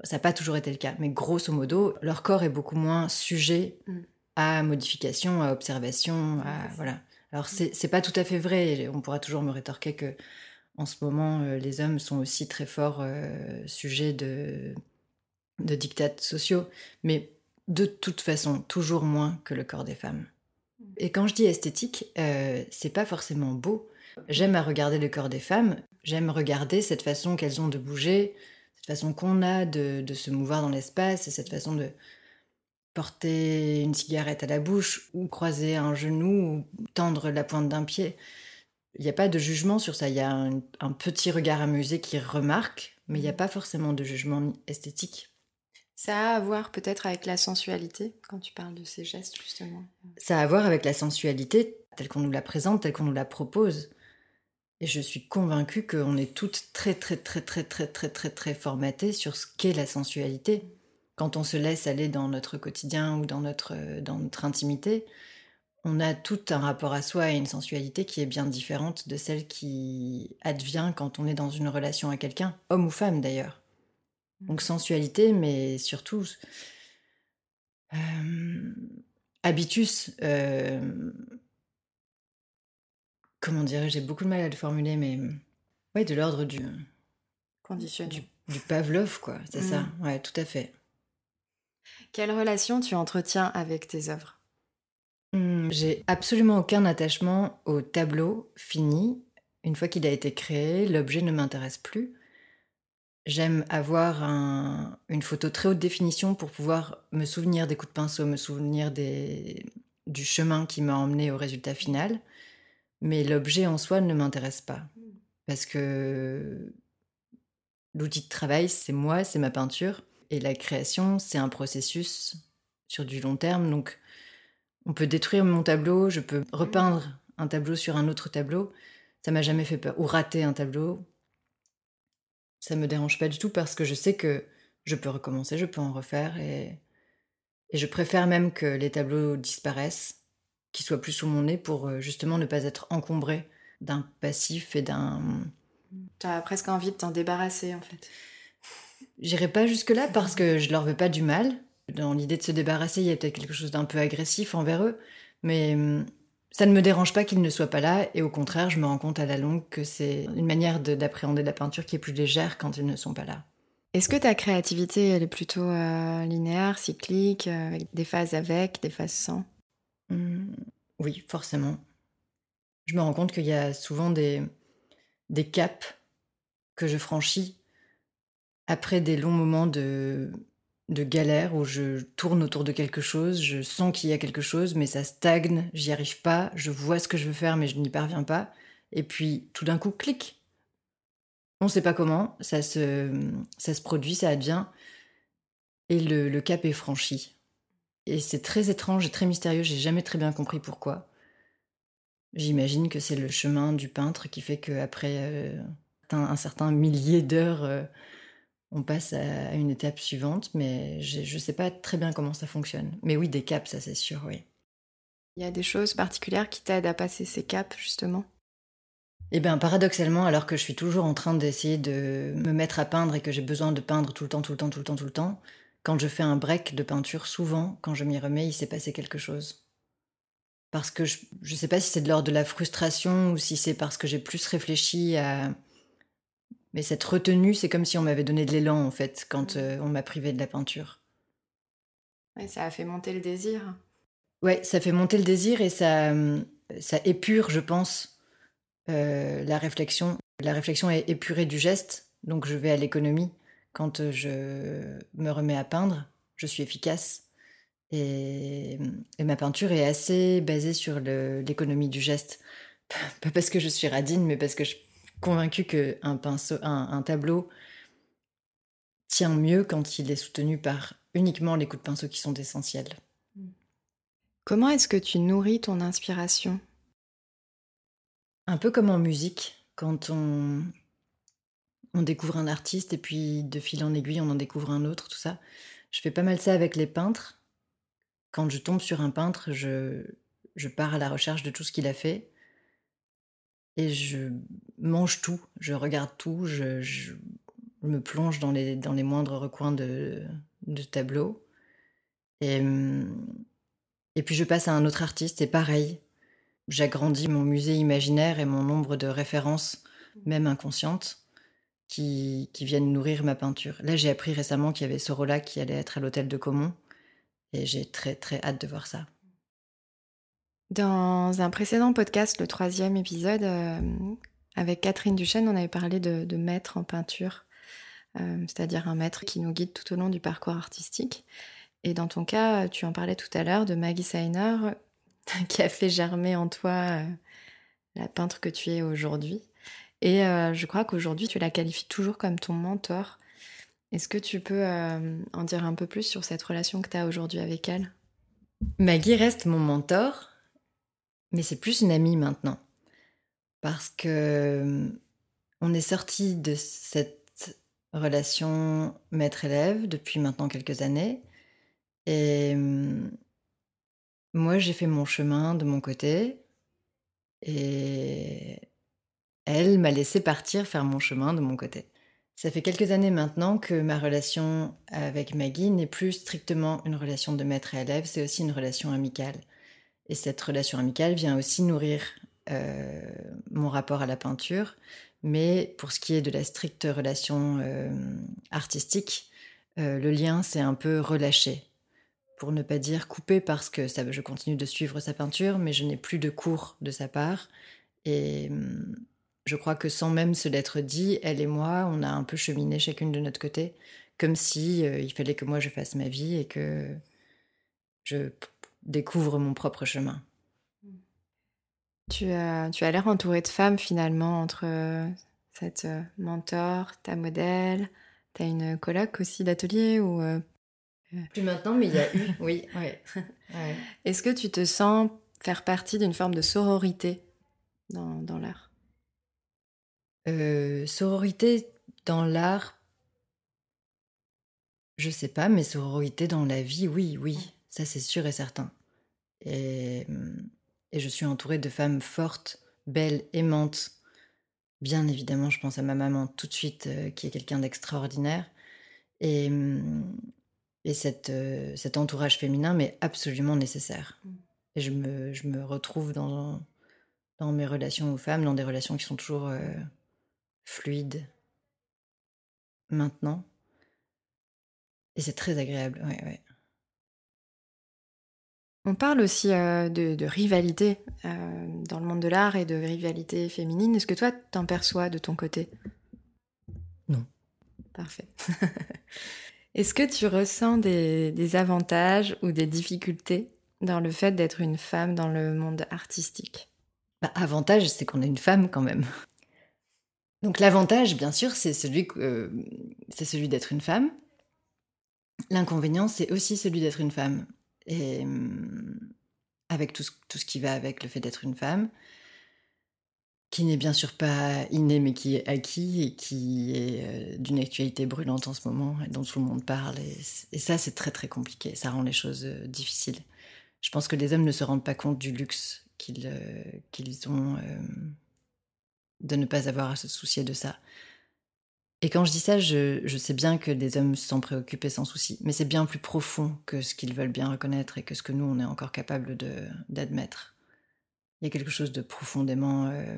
S5: Ça n'a pas toujours été le cas, mais grosso modo, leur corps est beaucoup moins sujet
S1: Mm.
S5: à modification, à observation, à... Voilà. Alors c'est c'est pas tout à fait vrai, on pourra toujours me rétorquer que en ce moment, euh, les hommes sont aussi très forts euh, sujets de, de dictats sociaux, mais de toute façon, toujours moins que le corps des femmes. Et quand je dis esthétique, euh, c'est pas forcément beau. J'aime à regarder le corps des femmes, j'aime regarder cette façon qu'elles ont de bouger, cette façon qu'on a de, de se mouvoir dans l'espace, et cette façon de porter une cigarette à la bouche, ou croiser un genou, ou tendre la pointe d'un pied. Il n'y a pas de jugement sur ça, il y a un, un petit regard amusé qui remarque, mais il n'y a pas forcément de jugement esthétique.
S1: Ça a à voir peut-être avec la sensualité, quand tu parles de ces gestes, justement.
S5: Ça a à voir avec la sensualité telle qu'on nous la présente, telle qu'on nous la propose. Et je suis convaincue qu'on est toutes très, très, très, très, très, très, très, très formatées sur ce qu'est la sensualité. Quand on se laisse aller dans notre quotidien ou dans notre, dans notre intimité, on a tout un rapport à soi et une sensualité qui est bien différente de celle qui advient quand on est dans une relation à quelqu'un, homme ou femme d'ailleurs. Donc sensualité, mais surtout euh, habitus, euh, comment dire, j'ai beaucoup de mal à le formuler, mais ouais, de l'ordre du
S1: Conditionné.
S5: du, du Pavlov, quoi. C'est
S1: Mm.
S5: ça. Ouais, tout à fait.
S1: Quelle relation tu entretiens avec tes œuvres?
S5: Hmm, J'ai absolument aucun attachement au tableau fini. Une fois qu'il a été créé, l'objet ne m'intéresse plus. J'aime avoir un- une photo très haute définition pour pouvoir me souvenir des coups de pinceau, me souvenir du chemin qui m'a emmené au résultat final. Mais l'objet en soi ne m'intéresse pas. Parce que l'outil de travail, c'est moi, c'est ma peinture. Et la création, c'est un processus sur du long terme. Donc, on peut détruire mon tableau, je peux repeindre un tableau sur un autre tableau. Ça m'a jamais fait peur. Ou rater un tableau. Ça me dérange pas du tout parce que je sais que je peux recommencer, je peux en refaire. Et, et je préfère même que les tableaux disparaissent, qu'ils soient plus sous mon nez pour euh, justement ne pas être encombré d'un passif et d'un.
S1: Tu as presque envie de t'en débarrasser en fait.
S5: J'irai pas jusque-là parce que je leur veux pas du mal. Dans l'idée de se débarrasser, il y a peut-être quelque chose d'un peu agressif envers eux, mais hum, ça ne me dérange pas qu'ils ne soient pas là, et au contraire, je me rends compte à la longue que c'est une manière de- d'appréhender la peinture qui est plus légère quand ils ne sont pas là.
S1: Est-ce que ta créativité, elle est plutôt euh, linéaire, cyclique, euh, avec des phases avec, des phases sans?
S5: Hum, oui, forcément. Je me rends compte qu'il y a souvent des, des caps que je franchis après des longs moments de, de galère où je tourne autour de quelque chose, je sens qu'il y a quelque chose, mais ça stagne, j'y arrive pas, je vois ce que je veux faire, mais je n'y parviens pas. Et puis tout d'un coup, clic. On ne sait pas comment, ça se, produit, ça advient, et le, cap est franchi. Et c'est très étrange et très mystérieux, j'ai jamais très bien compris pourquoi. J'imagine que c'est le chemin du peintre qui fait qu'après euh, un, un certain millier d'heures, euh, on passe à, une étape suivante, mais je sais pas très bien comment ça fonctionne. Mais oui, des caps, ça c'est sûr, oui.
S1: Il y a des choses particulières qui t'aident à passer ces caps, justement?
S5: Eh bien, paradoxalement, alors que je suis toujours en train d'essayer de me mettre à peindre et que j'ai besoin de peindre tout le temps, tout le temps, tout le temps, tout le temps, quand je fais un break de peinture, souvent, quand je m'y remets, il s'est passé quelque chose. Parce que je ne sais pas si c'est de l'ordre de la frustration ou si c'est parce que j'ai plus réfléchi à. Mais cette retenue, c'est comme si on m'avait donné de l'élan, en fait, quand euh, on m'a privé de la peinture.
S1: Ouais, Ça a fait monter le désir.
S5: Ouais, ça fait monter le désir et ça, hum, ça épure, je pense, euh, la réflexion. La réflexion est épurée du geste, donc je vais à l'économie. Quand euh, je me remets à peindre, je suis efficace. Et, et ma peinture est assez basée sur l'économie du geste. Pas parce que je suis radine, mais parce que je convaincue qu'un pinceau, un, un tableau tient mieux quand il est soutenu par uniquement les coups de pinceau qui sont essentiels.
S1: Comment est-ce que tu nourris ton inspiration?
S5: Un peu comme en musique, quand on, on découvre un artiste et puis de fil en aiguille on en découvre un autre, tout ça. Je fais pas mal ça avec les peintres. Quand je tombe sur un peintre, je, je pars à la recherche de tout ce qu'il a fait et je mange tout, je regarde tout, je, me plonge dans les, moindres recoins de, de tableaux. Et, et puis je passe à un autre artiste et pareil, j'agrandis mon musée imaginaire et mon nombre de références, même inconscientes, qui, qui viennent nourrir ma peinture. Là, j'ai appris récemment qu'il y avait Sorolla qui allait être à l'hôtel de Caumont, et j'ai très très hâte de voir ça.
S1: Dans un précédent podcast, le troisième épisode, euh, avec Catherine Duchesne, on avait parlé de, maître en peinture, euh, c'est-à-dire un maître qui nous guide tout au long du parcours artistique. Et dans ton cas, tu en parlais tout à l'heure de Maggie Seiner, qui a fait germer en toi euh, la peintre que tu es aujourd'hui. Et je crois qu'aujourd'hui, tu la qualifies toujours comme ton mentor. Est-ce que tu peux en dire un peu plus sur cette relation que tu as aujourd'hui avec elle?
S5: Maggie reste mon mentor, mais c'est plus une amie maintenant. Parce que euh, on est sorti de cette relation maître-élève depuis maintenant quelques années. Et euh, moi, j'ai fait mon chemin de mon côté. Et elle m'a laissé partir faire mon chemin de mon côté. Ça fait quelques années maintenant que ma relation avec Maggie n'est plus strictement une relation de maître élève, c'est aussi une relation amicale. Et cette relation amicale vient aussi nourrir mon rapport à la peinture, mais pour ce qui est de la stricte relation artistique, le lien s'est un peu relâché pour ne pas dire coupé parce que je continue de suivre sa peinture, mais je n'ai plus de cours de sa part. Et hum, je crois que sans même se l'être dit, elle et moi, on a un peu cheminé chacune de notre côté, comme si euh, il fallait que moi je fasse ma vie et que je découvre mon propre chemin.
S1: Tu as, tu as l'air entourée de femmes finalement, entre euh, cette euh, mentor, ta modèle, tu as une coloc aussi d'atelier ou
S5: plus maintenant, mais il y a eu, oui.
S1: Est-ce que tu te sens faire partie d'une forme de sororité dans, dans l'art?
S5: Euh, Sororité dans l'art, je sais pas, mais sororité dans la vie, oui, oui, ça c'est sûr et certain. Et, et je suis entourée de femmes fortes, belles, aimantes. Bien évidemment, je pense à ma maman tout de suite, euh, qui est quelqu'un d'extraordinaire. Et, et cette, euh, cet entourage féminin m'est absolument nécessaire. Mm. Et je me, je me retrouve dans, dans mes relations aux femmes, dans des relations qui sont toujours euh, fluides maintenant. Et c'est très agréable, ouais, ouais.
S1: On parle aussi euh, de, de, rivalité dans le monde de l'art et de rivalité féminine. Est-ce que toi, t'en perçois de ton côté?
S5: Non.
S1: Parfait. Est-ce que tu ressens des, avantages ou des difficultés dans le fait d'être une femme dans le monde artistique?
S5: Bah, Avantage, c'est qu'on est une femme quand même. Donc l'avantage, bien sûr, c'est celui, euh, c'est celui d'être une femme. L'inconvénient, c'est aussi celui d'être une femme. Et avec tout tout ce qui va avec le fait d'être une femme, qui n'est bien sûr pas inné, mais qui est acquis et qui est d'une actualité brûlante en ce moment, et dont tout le monde parle. Et, ça, c'est très très compliqué. Ça rend les choses difficiles. Je pense que les hommes ne se rendent pas compte du luxe qu'ils qu'ils ont de ne pas avoir à se soucier de ça. Et quand je dis ça, je, sais bien que des hommes s'en préoccupent sans souci, mais c'est bien plus profond que ce qu'ils veulent bien reconnaître et que ce que nous, on est encore capable d'admettre. Il y a quelque chose de profondément euh,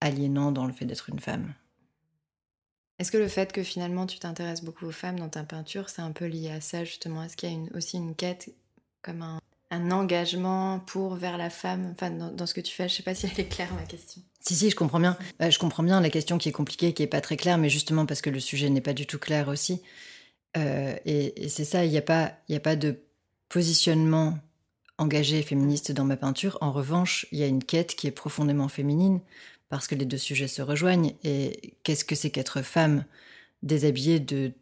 S5: aliénant dans le fait d'être une femme.
S1: Est-ce que le fait que finalement tu t'intéresses beaucoup aux femmes dans ta peinture, c'est un peu lié à ça justement? Est-ce qu'il y a aussi une quête comme un, engagement pour vers la femme enfin, dans, ce que tu fais Je sais pas si elle est claire ma question.
S5: Si, si, je comprends bien. Bah, je comprends bien la question qui est compliquée, qui est pas très claire, mais justement parce que le sujet n'est pas du tout clair aussi. Euh, et, c'est ça, il n'y a, pas, a pas de positionnement engagée féministe dans ma peinture. En revanche, il y a une quête qui est profondément féminine parce que les deux sujets se rejoignent. Et qu'est-ce que c'est qu'être femme? Déshabillée de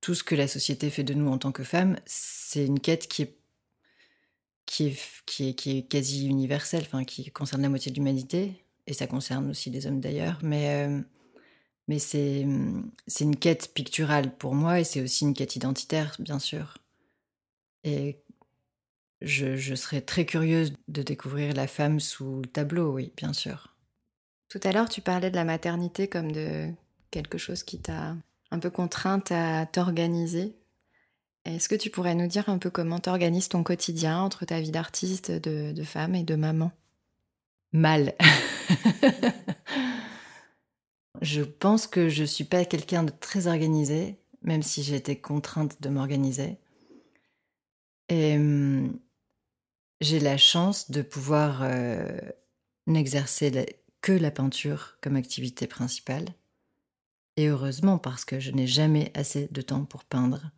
S5: tout ce que la société fait de nous en tant que femmes C'est une quête qui est qui est, qui est, qui est quasi universelle, enfin, qui concerne la moitié de l'humanité, et ça concerne aussi les hommes d'ailleurs, mais, euh, mais c'est, c'est une quête picturale pour moi, et c'est aussi une quête identitaire, bien sûr. Et je, serais très curieuse de découvrir la femme sous le tableau, oui, bien sûr.
S1: Tout à l'heure, tu parlais de la maternité comme de quelque chose qui t'a un peu contrainte à t'organiser. Est-ce que tu pourrais nous dire un peu comment t'organises ton quotidien entre ta vie d'artiste, de, femme et de maman?
S5: Mal. je pense que je suis pas quelqu'un de très organisé, même si j'ai été contrainte de m'organiser. Et hum, j'ai la chance de pouvoir euh, n'exercer que la peinture comme activité principale. Et heureusement parce que je n'ai jamais assez de temps pour peindre,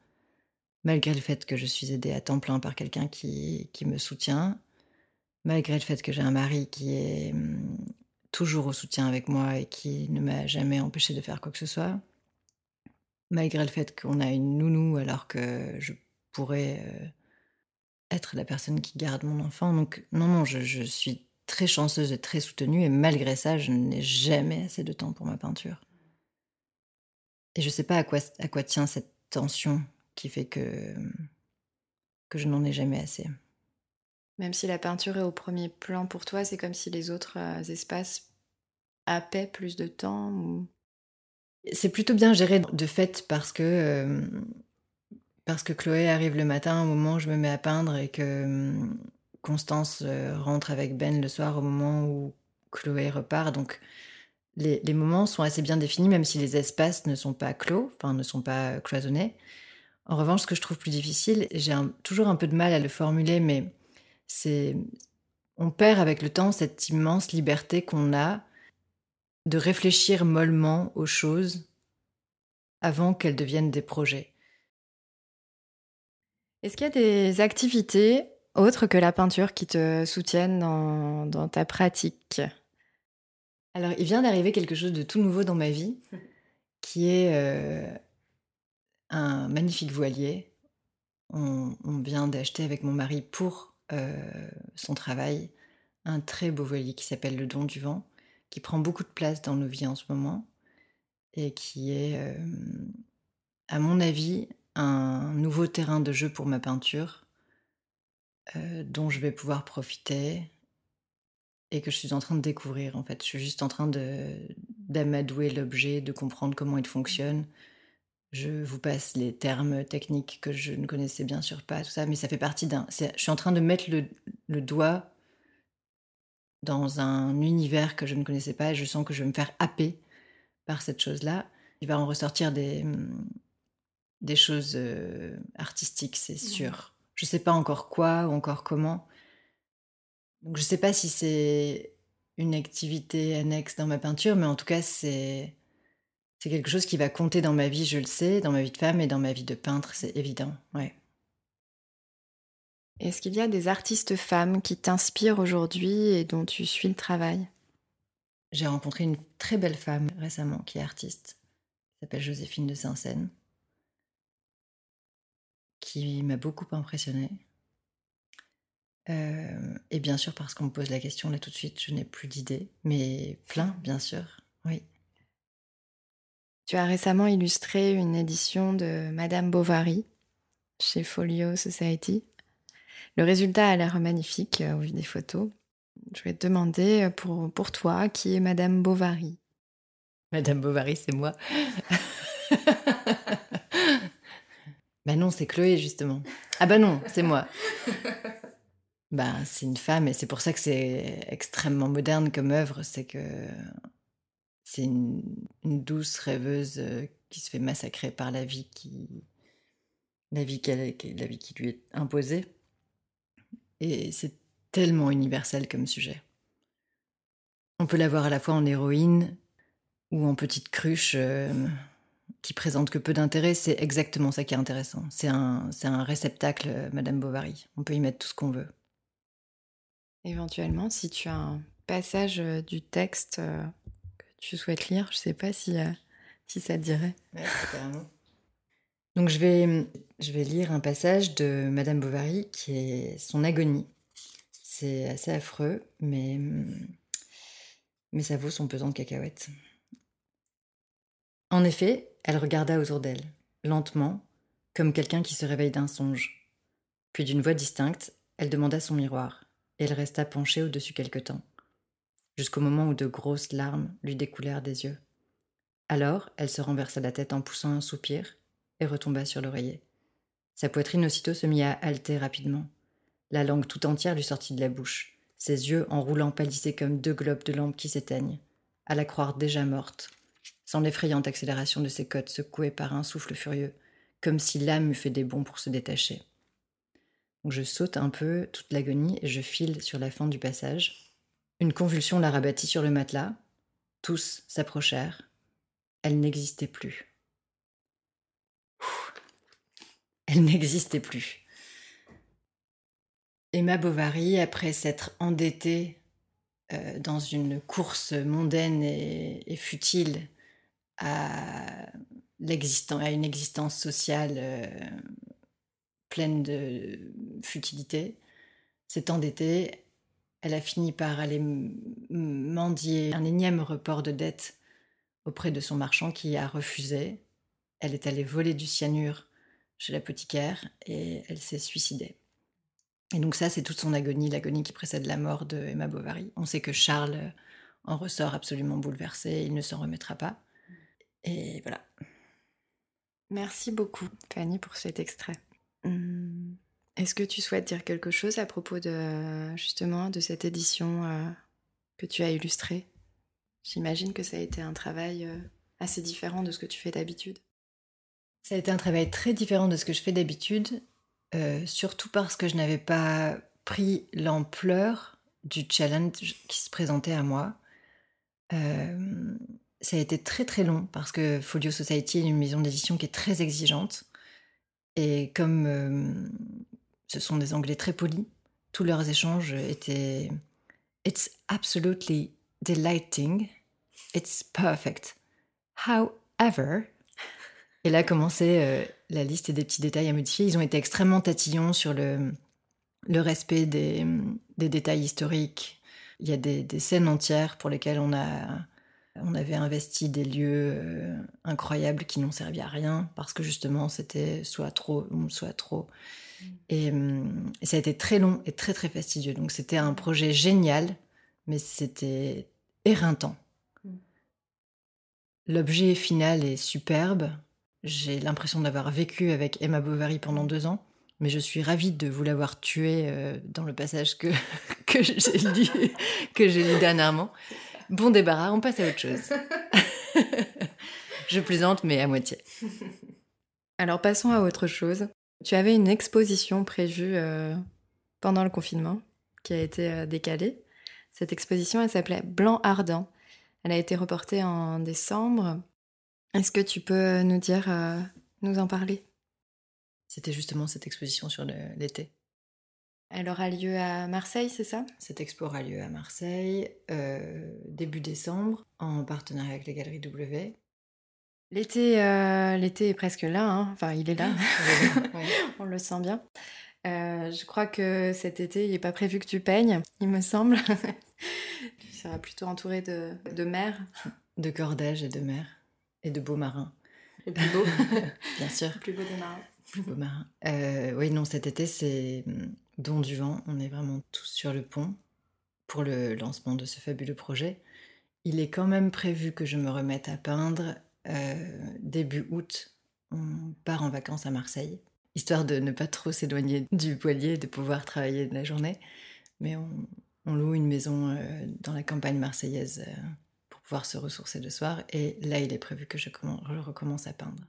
S5: malgré le fait que je suis aidée à temps plein par quelqu'un qui, qui me soutient, malgré le fait que j'ai un mari qui est hum, toujours au soutien avec moi et qui ne m'a jamais empêché de faire quoi que ce soit, malgré le fait qu'on a une nounou alors que je pourrais... Euh, être la personne qui garde mon enfant. Donc non, non, je, suis très chanceuse et très soutenue et malgré ça, je n'ai jamais assez de temps pour ma peinture. Et je ne sais pas à quoi tient cette tension qui fait que, que je n'en ai jamais assez.
S1: Même si la peinture est au premier plan pour toi, c'est comme si les autres euh, espaces appaient plus de temps ou...
S5: C'est plutôt bien géré de fait parce que euh, parce que Chloé arrive le matin au moment où je me mets à peindre et que, Constance euh, rentre avec Ben le soir au moment où Chloé repart. Donc les, les moments sont assez bien définis, même si les espaces ne sont pas clos, enfin ne sont pas cloisonnés. En revanche, ce que je trouve plus difficile, j'ai un- toujours un peu de mal à le formuler, mais c'est on perd avec le temps cette immense liberté qu'on a de réfléchir mollement aux choses avant qu'elles deviennent des projets.
S1: Est-ce qu'il y a des activités autres que la peinture qui te soutiennent dans, dans ta pratique?
S5: Alors, il vient d'arriver quelque chose de tout nouveau dans ma vie, qui est euh, un magnifique voilier. On, vient d'acheter avec mon mari pour euh, son travail un très beau voilier qui s'appelle le Don du Vent, qui prend beaucoup de place dans nos vies en ce moment et qui est, euh, à mon avis, un nouveau terrain de jeu pour ma peinture euh, dont je vais pouvoir profiter et que je suis en train de découvrir en fait. Je suis juste en train d'amadouer l'objet, de comprendre comment il fonctionne. Je vous passe les termes techniques que je ne connaissais bien sûr pas, tout ça, mais ça fait partie d'un. Je suis en train de mettre le, le doigt dans un univers que je ne connaissais pas et je sens que je vais me faire happer par cette chose-là. Il va en ressortir des, des choses euh, artistiques, c'est sûr. Je sais pas encore quoi ou encore comment. Donc je sais pas si c'est une activité annexe dans ma peinture, mais en tout cas c'est c'est quelque chose qui va compter dans ma vie, je le sais, dans ma vie de femme et dans ma vie de peintre, c'est évident. Ouais.
S1: Est-ce qu'il y a des artistes femmes qui t'inspirent aujourd'hui et dont tu suis le travail?
S5: J'ai rencontré une très belle femme récemment qui est artiste, qui s'appelle Joséphine de Saint-Seine, qui m'a beaucoup impressionnée. Euh, et bien sûr, parce qu'on me pose la question là tout de suite, je n'ai plus d'idées, mais plein, bien sûr. Oui.
S1: Tu as récemment illustré une édition de Madame Bovary chez Folio Society. Le résultat a l'air magnifique euh, au vu des photos. Je vais te demander euh, pour, toi qui est Madame Bovary?
S5: Madame Bovary, c'est moi. bah non, c'est Chloé, justement. Ah bah non, c'est moi. Bah, c'est une femme et c'est pour ça que c'est extrêmement moderne comme œuvre. C'est que c'est une, douce rêveuse euh, qui se fait massacrer par la vie qui, la vie, la vie qui lui est imposée. Et c'est tellement universel comme sujet. On peut la voir à la fois en héroïne ou en petite cruche euh, qui présente que peu d'intérêt. C'est exactement ça qui est intéressant. C'est un, un réceptacle, euh, Madame Bovary. On peut y mettre tout ce qu'on veut.
S1: Éventuellement, si tu as un passage du texte tu souhaites lire, je sais pas si, euh, si ça te dirait.
S5: Donc je vais, je vais lire un passage de Madame Bovary qui est son agonie. C'est assez affreux, mais, mais ça vaut son pesant de cacahuètes. En effet, elle regarda autour d'elle, lentement, comme quelqu'un qui se réveille d'un songe. Puis d'une voix distincte, elle demanda son miroir, et elle resta penchée au-dessus quelque temps, jusqu'au moment où de grosses larmes lui découlèrent des yeux. Alors, elle se renversa la tête en poussant un soupir et retomba sur l'oreiller. Sa poitrine aussitôt se mit à halter rapidement. La langue tout entière lui sortit de la bouche. Ses yeux, en roulant, pâlissaient comme deux globes de lampe qui s'éteignent, à la croire déjà morte, sans l'effrayante accélération de ses côtes secouées par un souffle furieux, comme si l'âme eût fait des bonds pour se détacher. Je saute un peu toute l'agonie et je file sur la fin du passage. Une convulsion la rabattit sur le matelas. Tous s'approchèrent. Elle n'existait plus. Elle n'existait plus. Emma Bovary, après s'être endettée euh, dans une course mondaine et, futile à une existence sociale euh, pleine de futilité, s'est endettée. Elle a fini par aller mendier un énième report de dette auprès de son marchand qui a refusé. Elle est allée voler du cyanure chez l'apothicaire et elle s'est suicidée. Et donc ça, c'est toute son agonie, l'agonie qui précède la mort de Emma Bovary. On sait que Charles en ressort absolument bouleversé, il ne s'en remettra pas. Et voilà.
S1: Merci beaucoup, Fanny, pour cet extrait. Hum, Est-ce que tu souhaites dire quelque chose à propos de justement de cette édition euh, que tu as illustrée? J'imagine que ça a été un travail euh, assez différent de ce que tu fais d'habitude.
S5: Ça a été un travail très différent de ce que je fais d'habitude, euh, surtout parce que je n'avais pas pris l'ampleur du challenge qui se présentait à moi. Euh, ça a été très très long parce que Folio Society est une maison d'édition qui est très exigeante. Et comme euh, ce sont des Anglais très polis, tous leurs échanges étaient It's absolutely delighting. It's perfect. However, et là commençait euh, la liste des petits détails à modifier. Ils ont été extrêmement tatillons sur le, le respect des, des détails historiques. Il y a des, des, scènes entières pour lesquelles on, a, on avait investi des lieux euh, incroyables qui n'ont servi à rien parce que justement c'était soit trop, soit trop. Et, hum, et ça a été très long et très très fastidieux. Donc c'était un projet génial, mais c'était éreintant. L'objet final est superbe. J'ai l'impression d'avoir vécu avec Emma Bovary pendant deux ans, mais je suis ravie de vous l'avoir tué euh, dans le passage que, que j'ai lu, que j'ai lu dernièrement. Bon débarras, on passe à autre chose. je plaisante, mais à moitié.
S1: Alors passons à autre chose. Tu avais une exposition prévue euh, pendant le confinement qui a été euh, décalée. Cette exposition, elle s'appelait Blanc ardent. Elle a été reportée en décembre. Est-ce que tu peux nous dire, euh, nous en parler?
S5: C'était justement cette exposition sur l'été.
S1: Elle aura lieu à Marseille, c'est ça?
S5: Cette expo aura lieu à Marseille début décembre en partenariat avec les Galeries W.
S1: L'été, euh, l'été est presque là, hein. enfin il est là, on le sent bien. Euh, je crois que cet été, il n'est pas prévu que tu peignes, il me semble. tu seras plutôt entouré de, de mer.
S5: De cordages et de mer. Et de beaux marins.
S1: Les plus beaux.
S5: Bien sûr.
S1: Plus beaux des marins.
S5: Plus beaux marins. Euh, oui, non, cet été, c'est Don du vent. On est vraiment tous sur le pont pour le lancement de ce fabuleux projet. Il est quand même prévu que je me remette à peindre début août. On part en vacances à Marseille histoire de ne pas trop s'éloigner du poilier, de pouvoir travailler de la journée. Mais on, on loue une maison euh, dans la campagne marseillaise euh, pour pouvoir se ressourcer le soir. Et là, il est prévu que je, je recommence à peindre.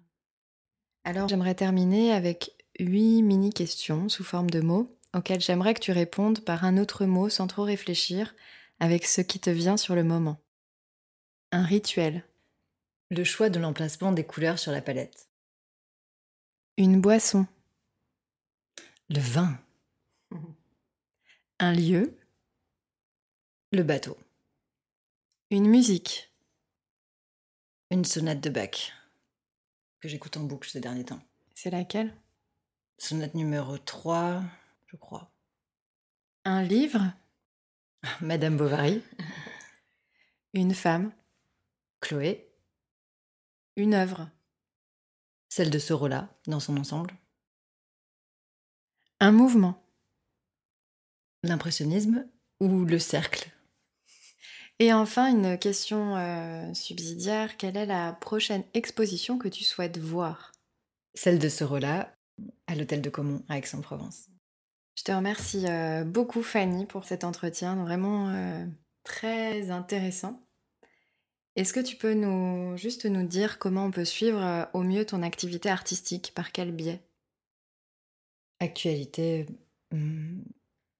S1: Alors, j'aimerais terminer avec huit mini-questions sous forme de mots auxquelles j'aimerais que tu répondes par un autre mot sans trop réfléchir, avec ce qui te vient sur le moment. Un rituel.
S5: Le choix de l'emplacement des couleurs sur la palette.
S1: Une boisson.
S5: Le vin.
S1: Un lieu.
S5: Le bateau.
S1: Une musique.
S5: Une sonate de Bach que j'écoute en boucle ces derniers temps.
S1: C'est laquelle?
S5: Sonate numéro 3, je crois.
S1: Un livre
S5: Madame Bovary.
S1: Une femme
S5: Chloé.
S1: Une œuvre
S5: celle de Sorolla dans son ensemble.
S1: Un mouvement.
S5: L'impressionnisme ou le cercle?
S1: Et enfin, une question euh, subsidiaire. Quelle est la prochaine exposition que tu souhaites voir?
S5: Celle de Sorolla à l'hôtel de Comont à Aix-en-Provence.
S1: Je te remercie euh, beaucoup Fanny pour cet entretien, vraiment euh, très intéressant. Est-ce que tu peux nous juste nous dire comment on peut suivre euh, au mieux ton activité artistique Par quel biais?
S5: Actualité hum,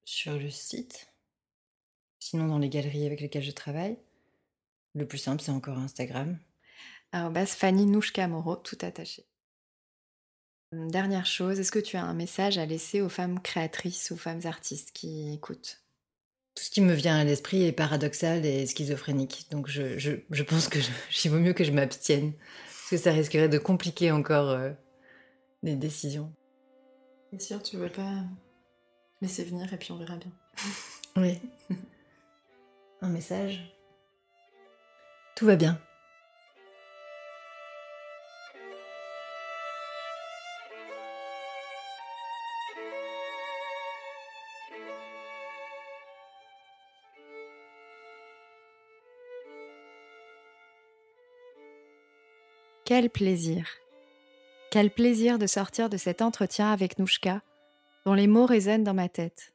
S5: sur le site. Sinon dans les galeries avec lesquelles je travaille. Le plus simple, c'est encore Instagram.
S1: Alors, base Fanny Nouchka Moro, tout attaché. Dernière chose, est-ce que tu as un message à laisser aux femmes créatrices, aux femmes artistes qui écoutent?
S5: Tout ce qui me vient à l'esprit est paradoxal et schizophrénique. Donc je, je, je pense que il vaut mieux que je m'abstienne. Parce que ça risquerait de compliquer encore euh, les décisions.
S1: Bien sûr, tu veux pas laisser venir et puis on verra bien.
S5: oui. Un message Tout va bien.
S1: Quel plaisir Quel plaisir de sortir de cet entretien avec Nouchka dont les mots résonnent dans ma tête.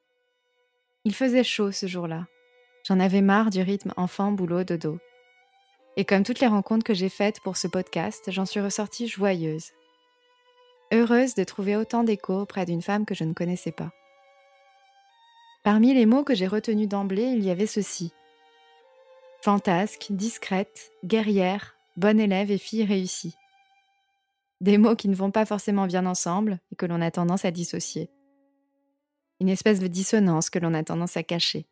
S1: Il faisait chaud ce jour-là. J'en avais marre du rythme enfant, boulot, dodo. Et comme toutes les rencontres que j'ai faites pour ce podcast, j'en suis ressortie joyeuse. Heureuse de trouver autant d'écho auprès d'une femme que je ne connaissais pas. Parmi les mots que j'ai retenus d'emblée, il y avait ceci. Fantasque, discrète, guerrière, bonne élève et fille réussie. Des mots qui ne vont pas forcément bien ensemble et que l'on a tendance à dissocier. Une espèce de dissonance que l'on a tendance à cacher.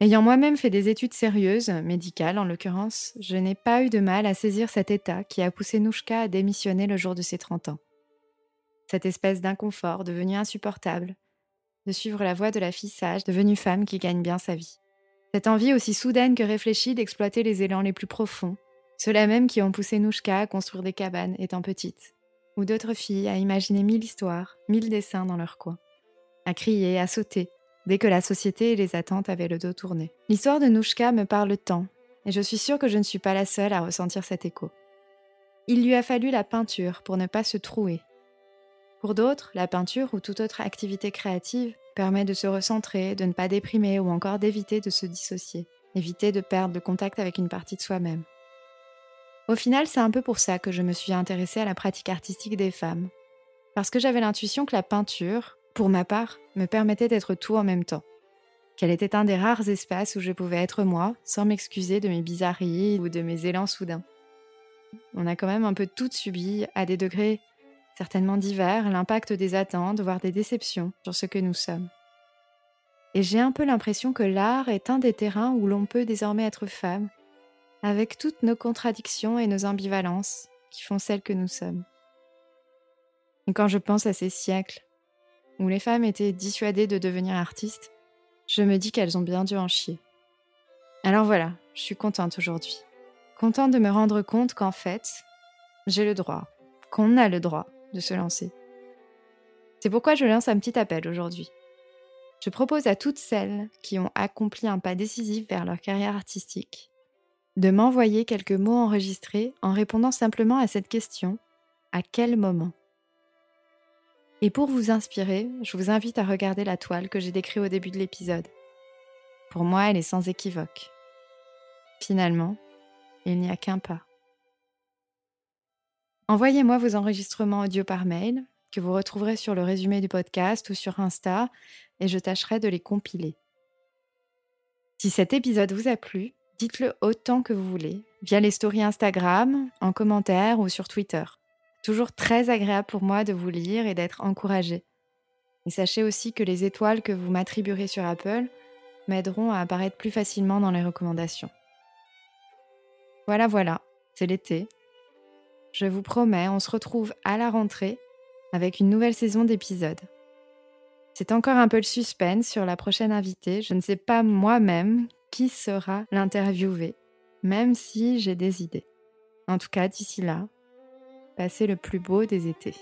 S1: Ayant moi-même fait des études sérieuses, médicales en l'occurrence, je n'ai pas eu de mal à saisir cet état qui a poussé Nouchka à démissionner le jour de ses 30 ans. Cette espèce d'inconfort devenu insupportable, de suivre la voie de la fille sage devenue femme qui gagne bien sa vie. Cette envie aussi soudaine que réfléchie d'exploiter les élans les plus profonds, ceux-là même qui ont poussé Nouchka à construire des cabanes étant petite, ou d'autres filles à imaginer mille histoires, mille dessins dans leur coin, à crier, à sauter, dès que la société et les attentes avaient le dos tourné. L'histoire de Nouchka me parle tant, et je suis sûre que je ne suis pas la seule à ressentir cet écho. Il lui a fallu la peinture pour ne pas se trouer. Pour d'autres, la peinture ou toute autre activité créative permet de se recentrer, de ne pas déprimer ou encore d'éviter de se dissocier, éviter de perdre le contact avec une partie de soi-même. Au final, c'est un peu pour ça que je me suis intéressée à la pratique artistique des femmes. Parce que j'avais l'intuition que la peinture, pour ma part, me permettait d'être tout en même temps. Qu'elle était un des rares espaces où je pouvais être moi, sans m'excuser de mes bizarreries ou de mes élans soudains. On a quand même un peu toutes subi, à des degrés certainement divers, l'impact des attentes, voire des déceptions sur ce que nous sommes. Et j'ai un peu l'impression que l'art est un des terrains où l'on peut désormais être femme, avec toutes nos contradictions et nos ambivalences qui font celles que nous sommes. Et quand je pense à ces siècles, où les femmes étaient dissuadées de devenir artistes, je me dis qu'elles ont bien dû en chier. Alors voilà, je suis contente aujourd'hui. Contente de me rendre compte qu'en fait, j'ai le droit, qu'on a le droit de se lancer. C'est pourquoi je lance un petit appel aujourd'hui. Je propose à toutes celles qui ont accompli un pas décisif vers leur carrière artistique de m'envoyer quelques mots enregistrés en répondant simplement à cette question à quel moment? Et pour vous inspirer, je vous invite à regarder la toile que j'ai décrite au début de l'épisode. Pour moi, elle est sans équivoque. Finalement, il n'y a qu'un pas. Envoyez-moi vos enregistrements audio par mail, que vous retrouverez sur le résumé du podcast ou sur Insta, et je tâcherai de les compiler. Si cet épisode vous a plu, dites-le autant que vous voulez, via les stories Instagram, en commentaire ou sur Twitter toujours très agréable pour moi de vous lire et d'être encouragée. Et sachez aussi que les étoiles que vous m'attribuerez sur Apple m'aideront à apparaître plus facilement dans les recommandations. Voilà, voilà, c'est l'été. Je vous promets, on se retrouve à la rentrée avec une nouvelle saison d'épisodes. C'est encore un peu le suspense sur la prochaine invitée. Je ne sais pas moi-même qui sera l'interviewé, même si j'ai des idées. En tout cas, d'ici là, Passez le plus beau des étés.